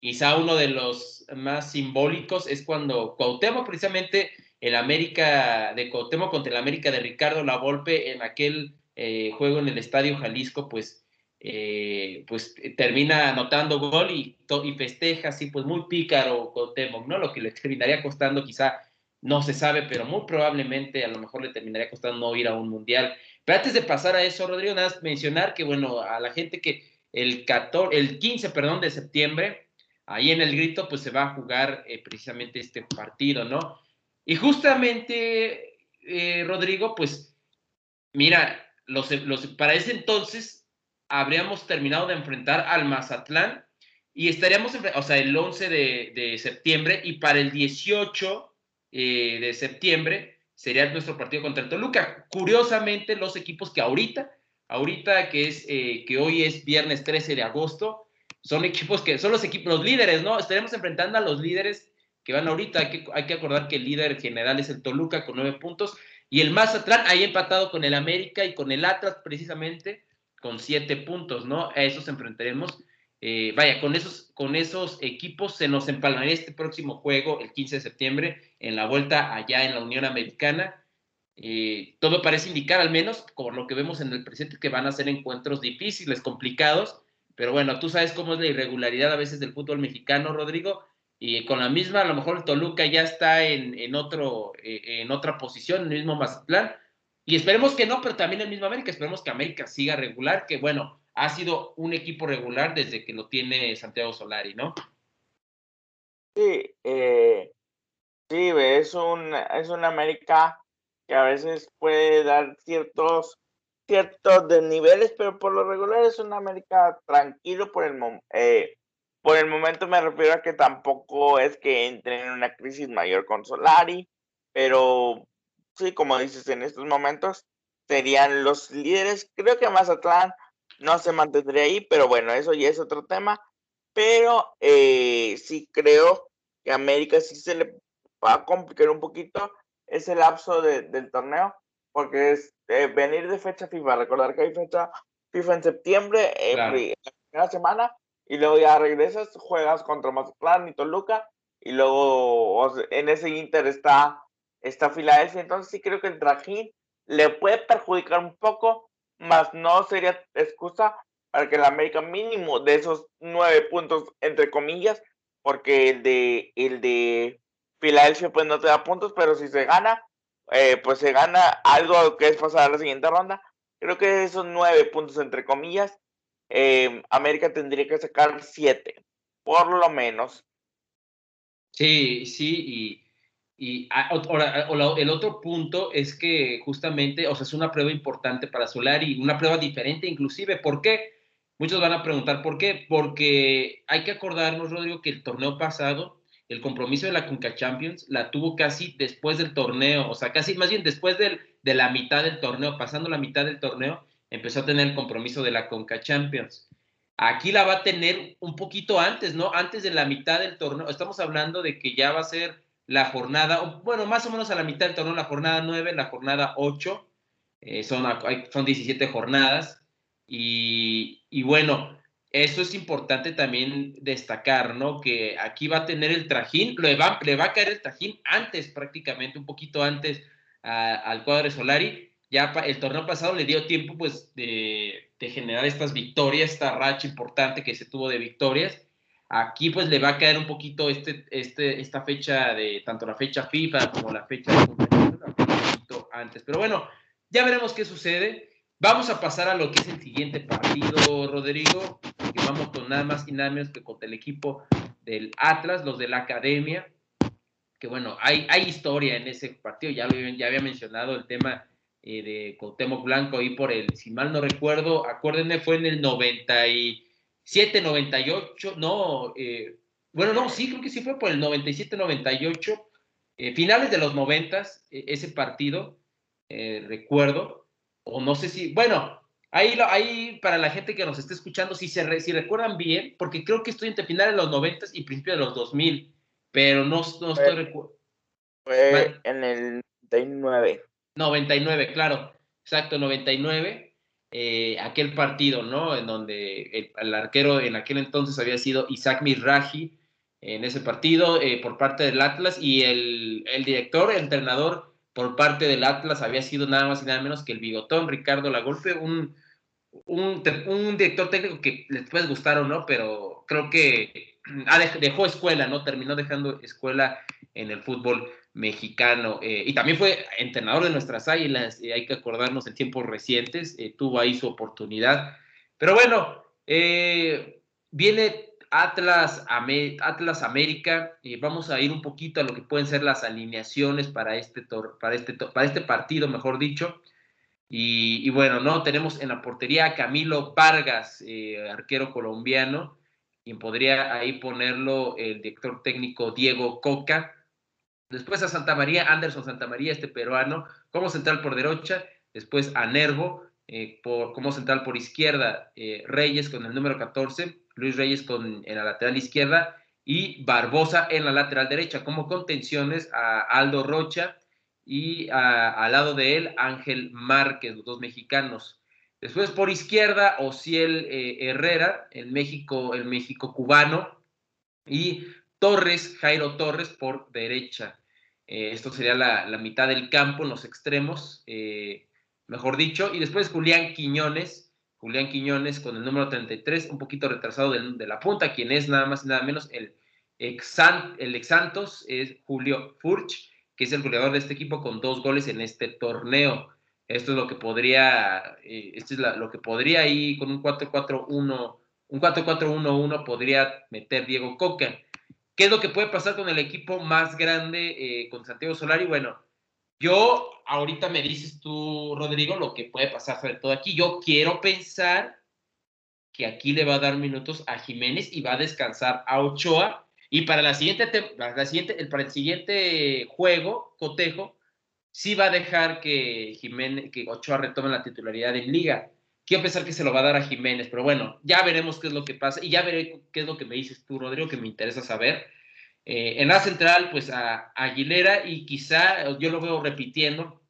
Quizá uno de los más simbólicos es cuando Cuauhtémoc, precisamente el América de Cuauhtémoc contra el América de Ricardo Lavolpe en aquel eh, juego en el Estadio Jalisco, pues eh, pues eh, termina anotando gol y, festeja así, pues muy pícaro Cuauhtémoc, ¿no? Lo que le terminaría costando quizá, no se sabe, pero muy probablemente a lo mejor le terminaría costando no ir a un mundial. Pero antes de pasar a eso, Rodrigo, nada más mencionar que, bueno, a la gente que el, 14, el 15, perdón, de septiembre, ahí en el grito, pues se va a jugar eh, precisamente este partido, ¿no? Y justamente, Rodrigo, pues, mira, los, los, para ese entonces habríamos terminado de enfrentar al Mazatlán y estaríamos, o sea, el 11 de, septiembre y para el 18 eh, de septiembre sería nuestro partido contra el Toluca. Curiosamente, los equipos que ahorita, ahorita que es eh, que hoy es viernes 13 de agosto, son equipos que son los equipos, los líderes, ¿no? Estaremos enfrentando a los líderes que van ahorita. Hay que, hay que acordar que el líder general es el Toluca con nueve puntos. Y el Mazatlán ahí empatado con el América y con el Atlas precisamente con siete puntos, ¿no? A esos enfrentaremos. Eh, vaya, con esos, con esos equipos se nos empalmaría este próximo juego el 15 de septiembre en la vuelta allá en la Unión Americana. Eh, todo parece indicar, al menos por lo que vemos en el presente, que van a ser encuentros difíciles, complicados, pero bueno, tú sabes cómo es la irregularidad a veces del fútbol mexicano, Rodrigo, y con la misma, a lo mejor el Toluca ya está en, otro, eh, en otra posición, en el mismo Mazatlán, y esperemos que no, pero también el mismo América, esperemos que América siga regular, que bueno, ha sido un equipo regular desde que lo tiene Santiago Solari, ¿no? Sí, eh, sí, es un, es un América que a veces puede dar ciertos ciertos desniveles, pero por lo regular es un América tranquilo por el. Eh, por el momento me refiero a que tampoco es que entre en una crisis mayor con Solari, pero sí, como dices, en estos momentos serían los líderes. Creo que Mazatlán no se mantendría ahí, pero bueno, eso ya es otro tema. Pero eh, sí creo que América sí se le va a complicar un poquito ese lapso del torneo, porque es eh, venir de fecha FIFA, recordar que hay fecha FIFA en septiembre, eh, la primera semana, y luego ya regresas, juegas contra Mazatlán y Toluca, y luego en ese Inter está, está Filadelfia, entonces sí creo que el trajín le puede perjudicar un poco, más no sería excusa para que el América mínimo de esos nueve puntos, entre comillas, porque el de, el de Filadelfia pues no te da puntos, pero si se gana, eh, pues se gana algo que es pasar a la siguiente ronda. Creo que esos nueve puntos, entre comillas, eh, América tendría que sacar siete, por lo menos. Sí, sí, y, y ah, el otro punto es que justamente, o sea, es una prueba importante para Solari, una prueba diferente inclusive. ¿Por qué? Muchos van a preguntar por qué. Porque hay que acordarnos, Rodrigo, que el torneo pasado el compromiso de la Conca Champions la tuvo casi después del torneo, o sea, casi más bien después de la mitad del torneo, pasando la mitad del torneo, empezó a tener el compromiso de la Conca Champions. Aquí la va a tener un poquito antes, ¿no? Antes de la mitad del torneo. Estamos hablando de que ya va a ser la jornada, bueno, más o menos a la mitad del torneo, la jornada 9, la jornada 8, eh, son, son 17 jornadas. Y, y bueno, eso es importante también destacar, ¿no? Que aquí va a tener el trajín, le va, le va a caer el trajín antes, prácticamente, un poquito antes al cuadro de Solari. Ya el torneo pasado le dio tiempo, pues, de, generar estas victorias, esta racha importante que se tuvo de victorias. Aquí, pues, le va a caer un poquito este, este, esta fecha de, tanto la fecha FIFA como la fecha de un poquito antes. Pero bueno, ya veremos qué sucede. Vamos a pasar a lo que es el siguiente partido, Rodrigo vamos con nada más y nada menos que con el equipo del Atlas, los de la academia, que bueno, hay, hay historia en ese partido, ya, lo, ya había mencionado el tema eh, de Cuauhtémoc Blanco ahí por el, si mal no recuerdo, acuérdenme, fue en el 97, 98, no, eh, bueno, no, sí, creo que sí fue por el 97, 98, eh, finales de los 90, ese partido, recuerdo, o no sé si, bueno, Ahí, ahí, para la gente que nos esté escuchando, si, se si recuerdan bien, porque creo que estoy entre finales de los 90 y principios de los 2000, pero no, no estoy recuerdo. Fue en el 99. 99, claro, exacto, 99. Eh, aquel partido, ¿no? En donde el, arquero en aquel entonces había sido Isaac Miraji en ese partido eh, por parte del Atlas y el, el director, el entrenador por parte del Atlas había sido nada más y nada menos que el bigotón Ricardo Lagolpe, un, un, director técnico que les puede gustar o no, pero creo que dejó escuela, ¿no? Terminó dejando escuela en el fútbol mexicano. Eh, y también fue entrenador de nuestras águilas, y hay que acordarnos en tiempos recientes, eh, tuvo ahí su oportunidad. Pero bueno, eh, viene Atlas, Atlas América, y vamos a ir un poquito a lo que pueden ser las alineaciones para este, para este, para este partido, mejor dicho. Y, bueno, ¿no? Tenemos en la portería a Camilo Vargas, eh, arquero colombiano, quien podría ahí ponerlo el director técnico Diego Coca. Después a Santa María, Anderson Santa María, este peruano, como central por derecha. Después a Nervo, eh, como central por izquierda, eh, Reyes con el número 14, Luis Reyes con, en la lateral izquierda y Barbosa en la lateral derecha, como contenciones a Aldo Rocha y al lado de él Ángel Márquez, los dos mexicanos. Después por izquierda, Ociel eh, Herrera, el México, el México cubano, y Torres, Jairo Torres por derecha. Eh, esto sería la, mitad del campo en los extremos, eh, mejor dicho. Y después Julián Quiñones, Julián Quiñones con el número 33, un poquito retrasado de, la punta, quien es nada más y nada menos el ex, el ex Santos, es Julio Furch, que es el goleador de este equipo con dos goles en este torneo. Esto es lo que podría, eh, esto es lo que podría ir con un 4-4-1, un 4-4-1-1 podría meter Diego Coca. ¿Qué es lo que puede pasar con el equipo más grande, eh, con Santiago Solari? Bueno, yo, ahorita me dices tú, Rodrigo, lo que puede pasar sobre todo aquí. Yo quiero pensar que aquí le va a dar minutos a Jiménez y va a descansar a Ochoa. Y para, la siguiente, para, la siguiente, para el siguiente juego, cotejo, sí va a dejar que, Jiménez, que Ochoa retome la titularidad en liga. Quiero pensar que se lo va a dar a Jiménez, pero bueno, ya veremos qué es lo que pasa y ya veré qué es lo que me dices tú, Rodrigo, que me interesa saber. Eh, en la central, pues a, Aguilera y quizá, yo lo veo repitiendo,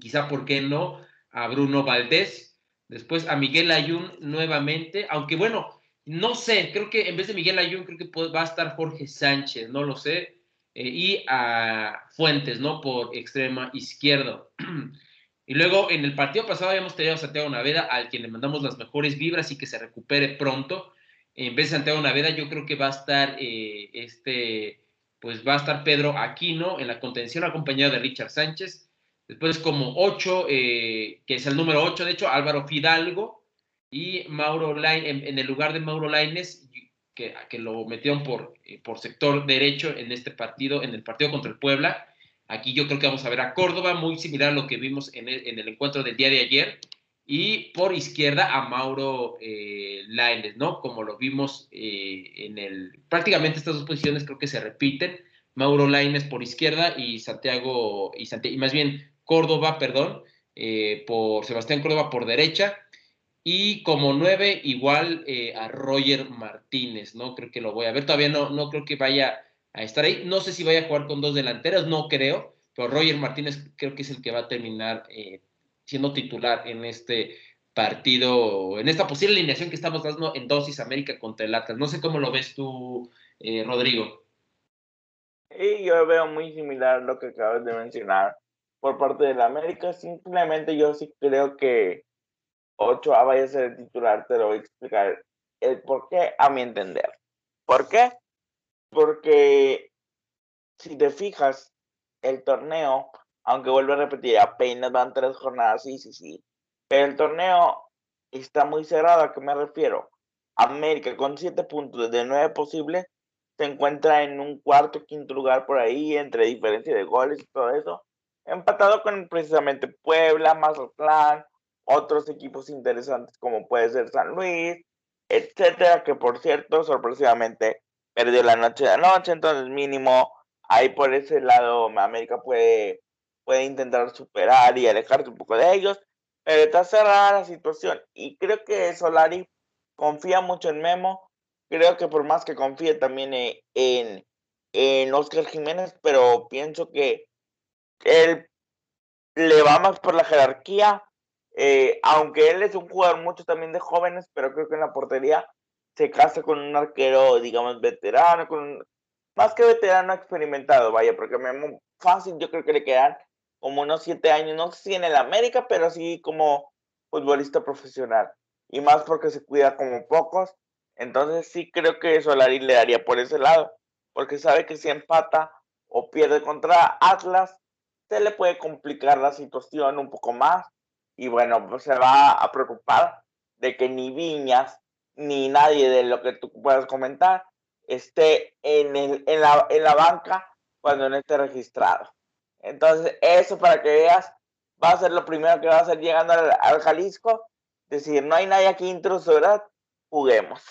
quizá, ¿por qué no? A Bruno Valdés, después a Miguel Ayun nuevamente, aunque bueno, no sé, creo que en vez de Miguel Ayun, creo que va a estar Jorge Sánchez, no lo sé, eh, y a Fuentes, ¿no? Por extrema izquierdo. y luego en el partido pasado habíamos tenido a Santiago Naveda, al quien le mandamos las mejores vibras y que se recupere pronto. En vez de Santiago Naveda, yo creo que va a estar eh, este, pues va a estar Pedro Aquino en la contención acompañado de Richard Sánchez. Después como 8, eh, que es el número 8, de hecho, Álvaro Fidalgo y Mauro Lain, en, el lugar de Mauro Laines, que, que lo metieron por, eh, por sector derecho en este partido, en el partido contra el Puebla. Aquí yo creo que vamos a ver a Córdoba, muy similar a lo que vimos en el, en el encuentro del día de ayer y por izquierda a Mauro eh, ¿no? Como lo vimos eh, en el... Prácticamente estas dos posiciones creo que se repiten. Mauro Laines por izquierda y Santiago, y, y más bien Córdoba, perdón, eh, por Sebastián Córdoba por derecha. Y como nueve, igual eh, a Roger Martínez, ¿no? Creo que lo voy a ver. Todavía no, no creo que vaya a estar ahí. No sé si vaya a jugar con dos delanteras, no creo, pero Roger Martínez creo que es el que va a terminar siendo titular en este partido, en esta posible alineación que estamos dando en Dosis América contra el Atlas. No sé cómo lo ves tú, eh, Rodrigo. Sí, yo veo muy similar lo que acabas de mencionar por parte de la América. Simplemente yo sí creo que Ochoa vaya a ser el titular. Te lo voy a explicar el por qué a mi entender. ¿Por qué? Porque si te fijas, el torneo aunque vuelvo a repetir, apenas van tres jornadas, sí, sí, sí. Pero el torneo está muy cerrado, ¿a qué me refiero? América con siete puntos de nueve posibles se encuentra en un cuarto, quinto lugar por ahí, entre diferencia de goles y todo eso. Empatado con precisamente Puebla, Mazatlán, otros equipos interesantes como puede ser San Luis, etcétera, que por cierto, sorpresivamente perdió la noche de anoche, entonces mínimo ahí por ese lado América puede puede intentar superar y alejarse un poco de ellos, pero está cerrada la situación y creo que Solari confía mucho en Memo, creo que por más que confíe también e, en, en Oscar Jiménez, pero pienso que él le va más por la jerarquía, eh, aunque él es un jugador mucho también de jóvenes, pero creo que en la portería se casa con un arquero, digamos, veterano, con más que veterano experimentado, vaya, porque Memo fácil yo creo que le quedan como unos siete años, no sé si en el América, pero sí como futbolista profesional. Y más porque se cuida como pocos. Entonces sí creo que Solari le daría por ese lado, porque sabe que si empata o pierde contra Atlas, se le puede complicar la situación un poco más. Y bueno, pues se va a preocupar de que ni Viñas ni nadie de lo que tú puedas comentar esté en, el, en, la, en la banca cuando no esté registrado. Entonces, eso para que veas, va a ser lo primero que va a hacer llegando al, Jalisco. Decir, no hay nadie aquí intruso, ¿verdad? Juguemos.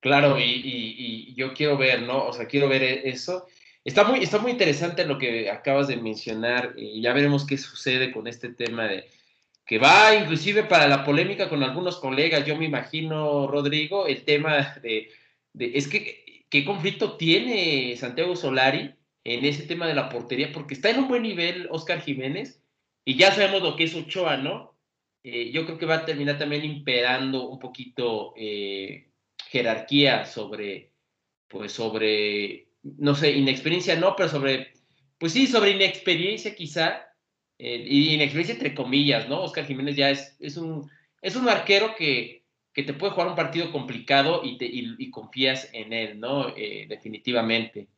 Claro, y, yo quiero ver, ¿no? O sea, quiero ver e, eso. Está muy, está muy interesante lo que acabas de mencionar y ya veremos qué sucede con este tema de que va inclusive para la polémica con algunos colegas. Yo me imagino, Rodrigo, el tema de, de es que qué conflicto tiene Santiago Solari en ese tema de la portería, porque está en un buen nivel Oscar Jiménez, y ya sabemos lo que es Ochoa, ¿no? Eh, yo creo que va a terminar también imperando un poquito eh, jerarquía sobre, pues sobre, no sé, inexperiencia no, pero sobre, pues sí, sobre inexperiencia quizá, eh, y inexperiencia entre comillas, ¿no? Oscar Jiménez ya es, es, un, es un arquero que, que te puede jugar un partido complicado y, te, y, confías en él, ¿no? definitivamente.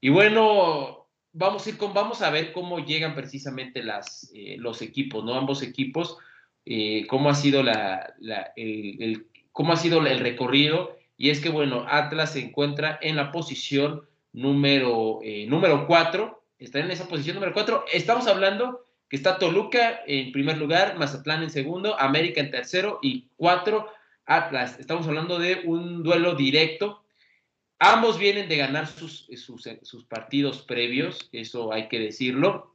Y bueno, vamos a ir con, vamos a ver cómo llegan precisamente las, los equipos, ¿no? Ambos equipos eh, cómo ha sido la, el, cómo ha sido el recorrido. Y es que, bueno, Atlas se encuentra en la posición número, eh, número 4. Está en esa posición número 4. Estamos hablando que está Toluca en primer lugar, Mazatlán en segundo, América en tercero y cuatro Atlas. Estamos hablando de un duelo directo. Ambos vienen de ganar sus, sus, partidos previos, eso hay que decirlo.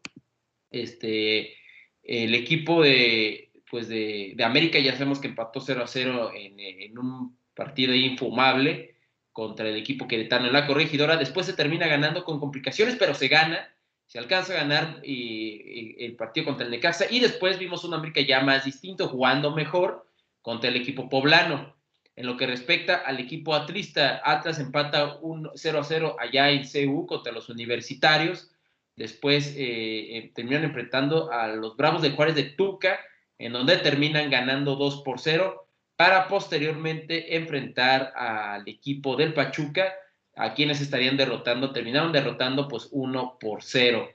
Este, el equipo de, pues de, América ya sabemos que empató 0 a 0 en, un partido infumable contra el equipo queretano en la corregidora. Después se termina ganando con complicaciones, pero se gana, se alcanza a ganar el partido contra el Necaxa. Y después vimos un América ya más distinto, jugando mejor contra el equipo poblano. En lo que respecta al equipo atlista, Atlas empata un 0 a 0 allá en CU contra los universitarios. Después eh, eh, terminan enfrentando a los Bravos de Juárez de Tuca en donde terminan ganando 2 por 0 para posteriormente enfrentar al equipo del Pachuca, a quienes estarían derrotando, terminaron derrotando pues 1 por 0.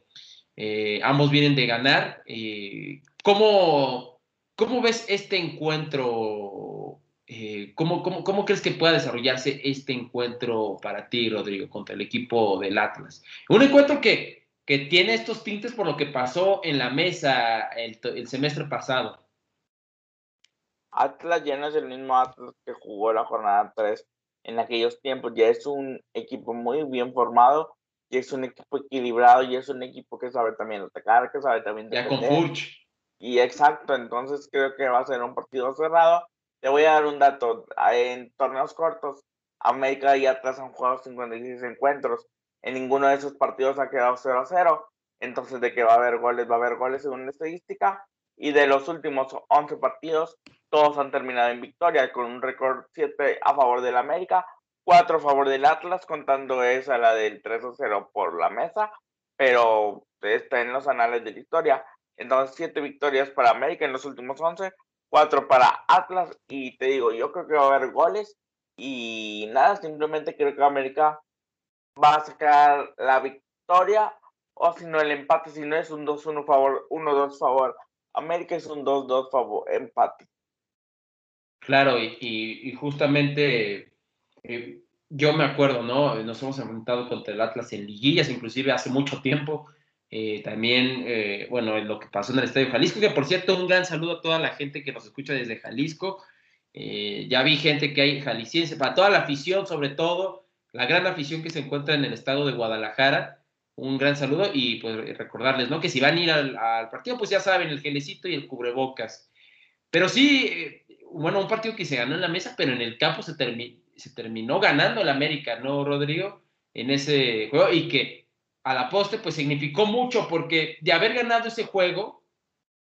Eh, ambos vienen de ganar. Eh, ¿cómo, ¿cómo, ves este encuentro? Eh, ¿cómo, cómo, cómo, crees que pueda desarrollarse este encuentro para ti, Rodrigo, contra el equipo del Atlas? Un encuentro que que tiene estos tintes por lo que pasó en la mesa el, semestre pasado. Atlas ya no es el mismo Atlas que jugó la jornada 3 en aquellos tiempos. Ya es un equipo muy bien formado, y es un equipo equilibrado, y es un equipo que sabe también atacar, que sabe también Ya con Furch. Y exacto, entonces creo que va a ser un partido cerrado. Te voy a dar un dato. En torneos cortos, América y Atlas han jugado 56 encuentros en ninguno de esos partidos ha quedado 0 a 0. Entonces, de que va a haber goles, va a haber goles según la estadística. Y de los últimos 11 partidos, todos han terminado en victoria, con un récord 7 a favor del América, 4 a favor del Atlas, contando esa, la del 3 a 0 por la mesa, pero está en los anales de la historia. Entonces, 7 victorias para América en los últimos 11, 4 para Atlas. Y te digo, yo creo que va a haber goles. Y nada, simplemente creo que América va a sacar la victoria o si no el empate, si no es un 2-1 favor, 1-2 favor. América es un 2-2 favor, empate. Claro, y, justamente eh, yo me acuerdo, ¿no? Nos hemos enfrentado contra el Atlas en liguillas, inclusive hace mucho tiempo. Eh, también, eh, bueno, en lo que pasó en el Estadio Jalisco, que por cierto, un gran saludo a toda la gente que nos escucha desde Jalisco. ya vi gente que hay jalisciense, para toda la afición sobre todo, la gran afición que se encuentra en el estado de Guadalajara. Un gran saludo y pues recordarles, ¿no? Que si van a ir al, partido, pues ya saben, el gelecito y el cubrebocas. Pero sí, eh, bueno, un partido que se ganó en la mesa, pero en el campo se, terminó ganando el América, ¿no, Rodrigo? En ese juego y que a la poste pues significó mucho porque de haber ganado ese juego,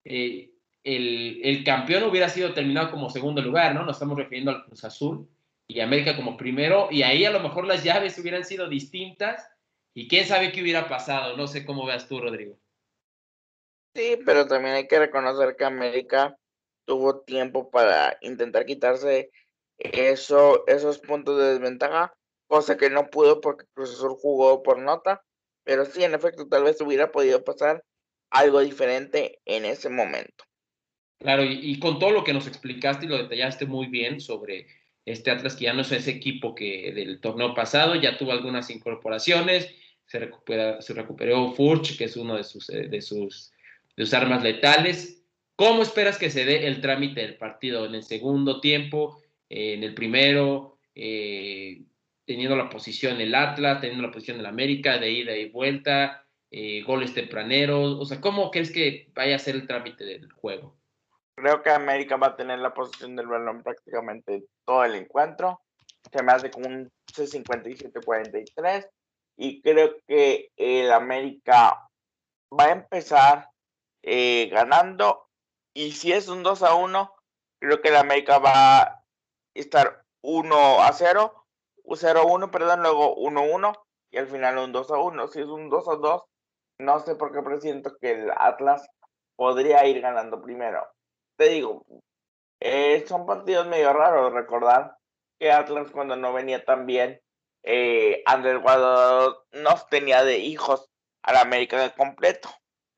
eh, el, campeón hubiera sido terminado como segundo lugar, ¿no? Nos estamos refiriendo al Cruz Azul y América como primero, y ahí a lo mejor las llaves hubieran sido distintas y quién sabe qué hubiera pasado. No sé cómo veas tú, Rodrigo. Sí, pero también hay que reconocer que América tuvo tiempo para intentar quitarse eso, esos puntos de desventaja, cosa que no pudo porque Cruz Azul jugó por nota, pero sí, en efecto, tal vez hubiera podido pasar algo diferente en ese momento. Claro, y, y con todo lo que nos explicaste y lo detallaste muy bien sobre este Atlas que ya no es ese equipo que del torneo pasado, ya tuvo algunas incorporaciones, se, recupera, se recuperó Furch, que es uno de sus, eh, de, sus, de sus armas letales. ¿Cómo esperas que se dé el trámite del partido en el segundo tiempo, eh, en el primero, eh, teniendo la posición el Atlas, teniendo la posición del América, de ida y vuelta, goles tempraneros? O sea, ¿cómo crees que vaya a ser el trámite del juego? Creo que América va a tener la posición del balón prácticamente todo el encuentro. Se me hace con un 57-43. y creo que el América va a empezar eh, ganando y si es un 2 a 1, creo que el América va a estar 1 a 0, 0 a 1, perdón, luego 1 a 1 y al final un 2 a 1. Si es un 2 a 2, no sé por qué presiento que el Atlas podría ir ganando primero. Te digo, eh, son partidos medio raros recordar que Atlas cuando no venía tan bien, eh, Andrés Guardado nos tenía de hijos al América de completo.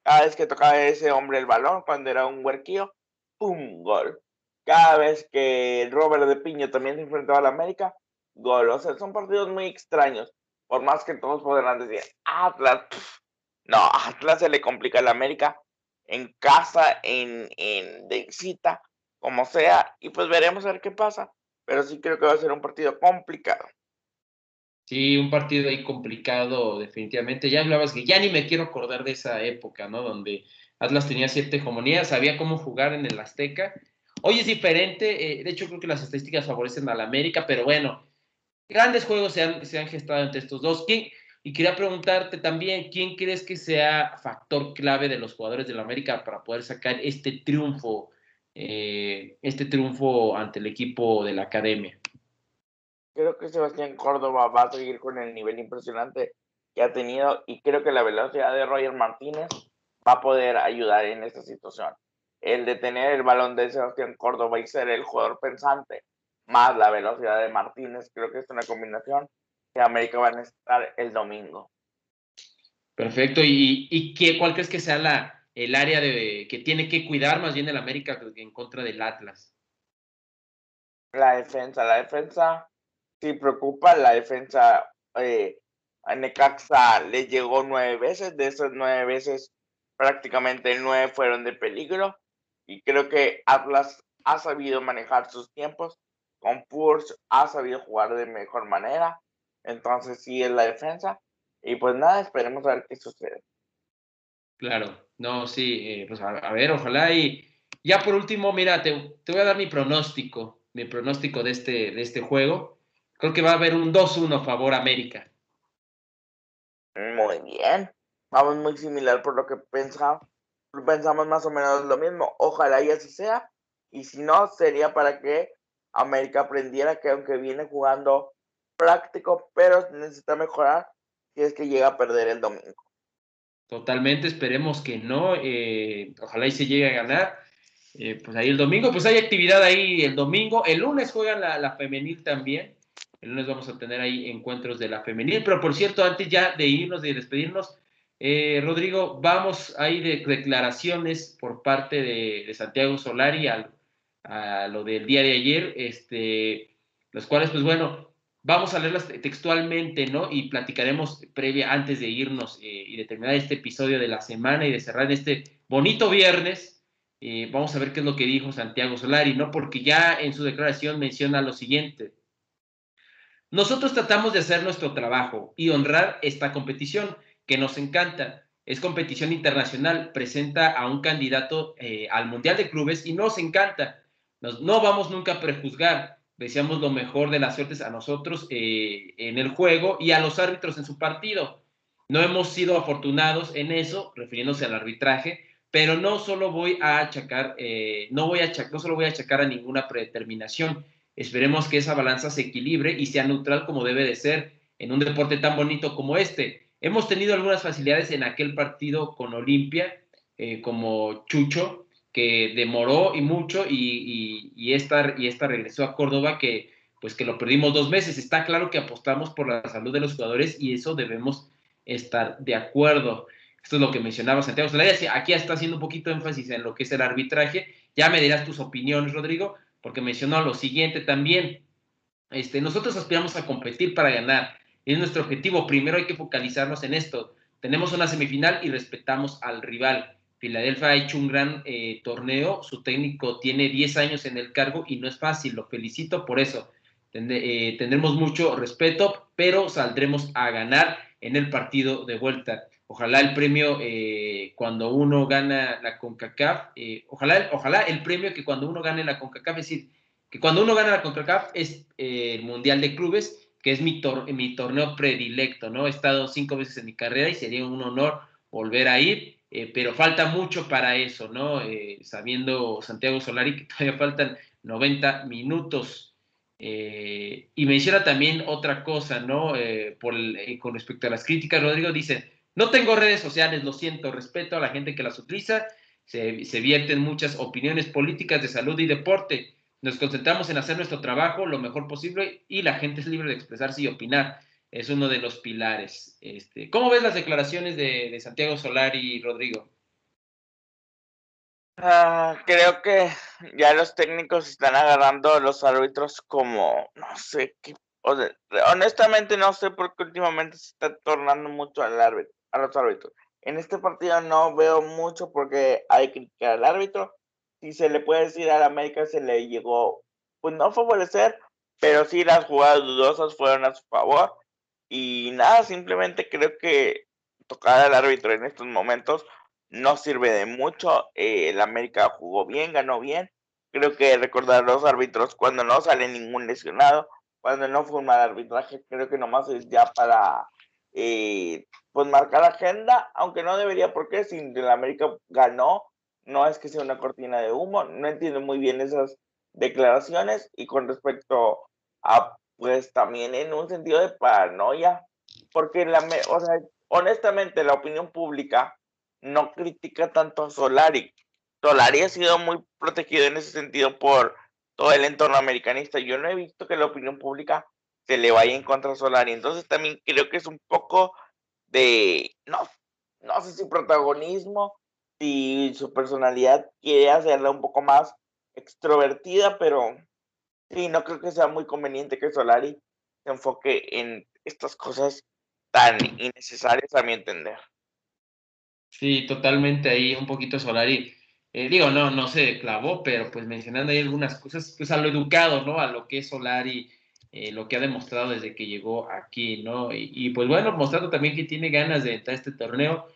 Cada vez que tocaba ese hombre el balón, cuando era un huerquillo, ¡pum! Gol. Cada vez que Robert de Piño también se enfrentaba al América, gol. O sea, son partidos muy extraños. Por más que todos podrán decir, Atlas, no, Atlas se le complica al América en casa, en, en de visita, como sea, y pues veremos a ver qué pasa. Pero sí creo que va a ser un partido complicado. Sí, un partido ahí complicado, definitivamente. Ya hablabas que ya ni me quiero acordar de esa época, ¿no? Donde Atlas tenía siete hegemonías, sabía cómo jugar en el Azteca. Hoy es diferente, eh, de hecho creo que las estadísticas favorecen al América, pero bueno, grandes juegos se han, se han gestado entre estos dos. Y quería preguntarte también, ¿quién crees que sea factor clave de los jugadores del América para poder sacar este triunfo, eh, este triunfo ante el equipo de la academia? Creo que Sebastián Córdoba va a seguir con el nivel impresionante que ha tenido y creo que la velocidad de Roger Martínez va a poder ayudar en esta situación. El de tener el balón de Sebastián Córdoba y ser el jugador pensante, más la velocidad de Martínez, creo que es una combinación que América va a necesitar el domingo. Perfecto. ¿Y, y qué, cuál crees que sea la, el área de, que tiene que cuidar más bien el América en contra del Atlas? La defensa, la defensa sí preocupa. La defensa eh, a Necaxa le llegó nueve veces, de esas nueve veces prácticamente nueve fueron de peligro y creo que Atlas ha sabido manejar sus tiempos, con Purs ha sabido jugar de mejor manera, entonces sí es la defensa y pues nada, esperemos a ver qué sucede. Claro, no, sí, eh, pues a, ver, ojalá y ya por último, mira, te, te, voy a dar mi pronóstico, mi pronóstico de este, de este juego. Creo que va a haber un 2-1 favor América. Muy bien. Vamos muy similar por lo que pensamos. Pensamos más o menos lo mismo. Ojalá y así sea. Y si no, sería para que América aprendiera que aunque viene jugando práctico, pero necesita mejorar si es que llega a perder el domingo. Totalmente, esperemos que no. Eh, ojalá y se llegue a ganar. Eh, pues ahí el domingo, pues hay actividad ahí el domingo. El lunes juega la, la femenil también. El lunes vamos a tener ahí encuentros de la femenil. Pero por cierto, antes ya de irnos, de despedirnos, eh, Rodrigo, vamos ahí de declaraciones por parte de, Santiago Solari a lo del día de ayer, este, los cuales, pues bueno, vamos a leerlas textualmente, ¿no? Y platicaremos previa antes de irnos eh, y de terminar este episodio de la semana y de cerrar este bonito viernes. Eh, vamos a ver qué es lo que dijo Santiago Solari, ¿no? Porque ya en su declaración menciona lo siguiente. Nosotros tratamos de hacer nuestro trabajo y honrar esta competición que nos encanta. Es competición internacional, presenta a un candidato eh, al Mundial de Clubes y nos encanta. no vamos nunca a prejuzgar. Deseamos lo mejor de las suertes a nosotros eh, en el juego y a los árbitros en su partido. No hemos sido afortunados en eso, refiriéndose al arbitraje, pero no solo voy a achacar, eh, no voy a no solo voy a achacar a ninguna predeterminación, Esperemos que esa balanza se equilibre y sea neutral como debe de ser en un deporte tan bonito como este. Hemos tenido algunas facilidades en aquel partido con Olimpia, eh, como Chucho, que demoró y mucho y, esta, y esta regresó a Córdoba, que pues que lo perdimos dos meses. Está claro que apostamos por la salud de los jugadores y eso debemos estar de acuerdo. Esto es lo que mencionaba Santiago Solaya. Aquí está haciendo un poquito énfasis en lo que es el arbitraje. Ya me dirás tus opiniones, Rodrigo, porque mencionó lo siguiente también. Este, nosotros aspiramos a competir para ganar. Es nuestro objetivo. Primero hay que focalizarnos en esto. Tenemos una semifinal y respetamos al rival. Filadelfia ha hecho un gran eh, torneo. Su técnico tiene 10 años en el cargo y no es fácil. Lo felicito por eso. Eh, tendremos mucho respeto, pero saldremos a ganar en el partido de vuelta. Ojalá el premio eh, cuando uno gana la CONCACAF, eh, ojalá, ojalá el premio que cuando uno gane la CONCACAF, es decir, que cuando uno gana la CONCACAF es eh, el Mundial de Clubes, que es mi, torneo predilecto, ¿no? He estado cinco veces en mi carrera y sería un honor volver a ir, pero falta mucho para eso, ¿no? Sabiendo Santiago Solari que todavía faltan 90 minutos. Y menciona también otra cosa, ¿no? Con respecto a las críticas, Rodrigo dice, no tengo redes sociales, lo siento, respeto a la gente que las utiliza, se, vierten muchas opiniones políticas de salud y deporte. Nos concentramos en hacer nuestro trabajo lo mejor posible y la gente es libre de expresarse y opinar. Es uno de los pilares. Este, ¿Cómo ves las declaraciones de, Santiago Solari y Rodrigo? Ah, creo que ya los técnicos están agarrando a los árbitros como, no sé, qué, honestamente no sé por qué últimamente se está tornando mucho al árbitro, a los árbitros. En este partido no veo mucho porque hay que criticar al árbitro. Si se le puede decir al América se le llegó, pues no favorecer, pero sí las jugadas dudosas fueron a su favor. Y nada, simplemente creo que tocar al árbitro en estos momentos no sirve de mucho. Eh, el América jugó bien, ganó bien. Creo que recordar a los árbitros cuando no sale ningún lesionado, cuando no fue un mal arbitraje, creo que nomás es ya para eh, pues marcar agenda, aunque no debería, porque si el América ganó, no es que sea una cortina de humo, no entiendo muy bien esas declaraciones y con respecto a, pues también en un sentido de paranoia, porque la, o sea, honestamente la opinión pública no critica tanto a Solari. Solari ha sido muy protegido en ese sentido por todo el entorno americanista. Yo no he visto que la opinión pública se le vaya en contra a Solari. Entonces también creo que es un poco de, no, no sé si protagonismo, si su personalidad quiere hacerla un poco más extrovertida, pero sí, no creo que sea muy conveniente que Solari se enfoque en estas cosas tan innecesarias a mi entender. Sí, totalmente ahí un poquito Solari. Eh, digo, no, no se clavó, pero pues mencionando ahí algunas cosas, pues a lo educado, ¿no? A lo que es Solari eh, lo que ha demostrado desde que llegó aquí, ¿no? Y, pues bueno, mostrando también que tiene ganas de entrar a este torneo.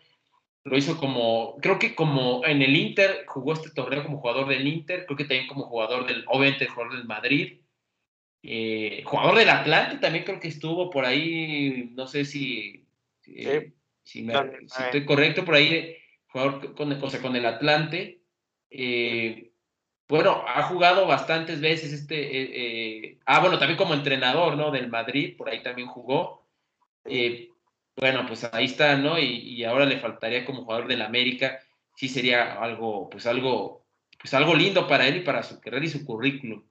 Lo hizo como, creo que como en el Inter, jugó este torneo como jugador del Inter, creo que también como jugador del, obviamente jugador del Madrid. Eh, jugador del Atlante también creo que estuvo por ahí, no sé si, si, estoy correcto, por ahí, jugador con, o sea, con el Atlante. Eh, bueno, ha jugado bastantes veces este, eh, eh, ah, bueno, también como entrenador, ¿no? Del Madrid, por ahí también jugó. Eh, bueno, pues ahí está, ¿no? Y, ahora le faltaría como jugador del América, sí sería algo, pues algo, pues algo lindo para él y para su carrera y su currículum.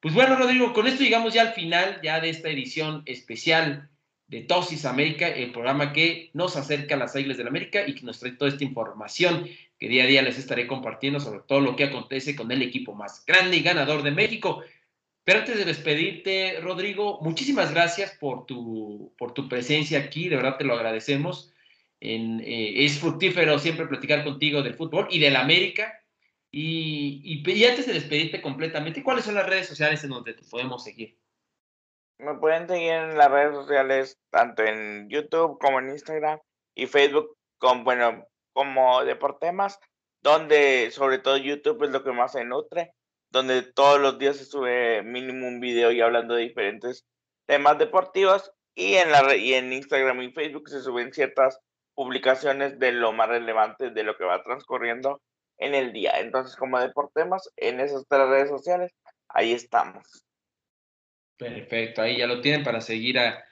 Pues bueno, Rodrigo, con esto llegamos ya al final ya de esta edición especial de Tosis América, el programa que nos acerca a las Águilas del América y que nos trae toda esta información que día a día les estaré compartiendo sobre todo lo que acontece con el equipo más grande y ganador de México. Pero antes de despedirte, Rodrigo, muchísimas gracias por tu, por tu presencia aquí, de verdad te lo agradecemos. Eh, es fructífero siempre platicar contigo del fútbol y del América. Y, y, antes de despedirte completamente, ¿cuáles son las redes sociales en donde te podemos seguir? Me pueden seguir en las redes sociales, tanto en YouTube como en Instagram y Facebook, con, bueno, como Deportemas, donde sobre todo YouTube es lo que más se nutre, donde todos los días se sube mínimo un video y hablando de diferentes temas deportivos y en, la, y en Instagram y Facebook se suben ciertas publicaciones de lo más relevante de lo que va transcurriendo en el día. Entonces, como Deportemas, en esas tres redes sociales, ahí estamos. Perfecto, ahí ya lo tienen para seguir a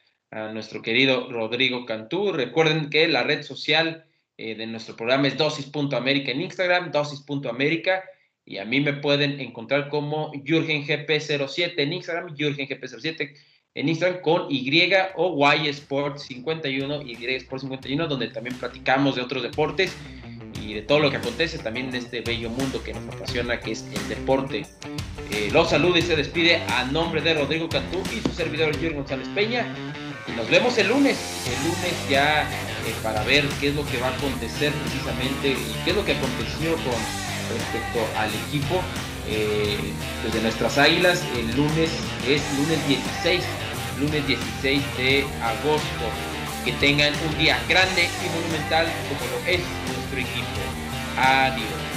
nuestro querido Rodrigo Cantú. Recuerden que la red social eh, de nuestro programa es dosis.america en Instagram, dosis.america, y a mí me pueden encontrar como JurgenGP07 en Instagram, JurgenGP07 en Instagram con Y o Y Sport 51, Y Sport 51, donde también platicamos de otros deportes y de todo lo que acontece también en este bello mundo que nos apasiona, que es el deporte. Eh, los saluda y se despide a nombre de Rodrigo Cantú y su servidor Jürgen González Peña. Y nos vemos el lunes, el lunes ya eh, para ver qué es lo que va a acontecer precisamente y qué es lo que aconteció con respecto al equipo eh, pues desde nuestras águilas. El lunes es lunes 16, lunes 16 de agosto. Que tengan un día grande y monumental como lo es nuestro equipo. Adiós.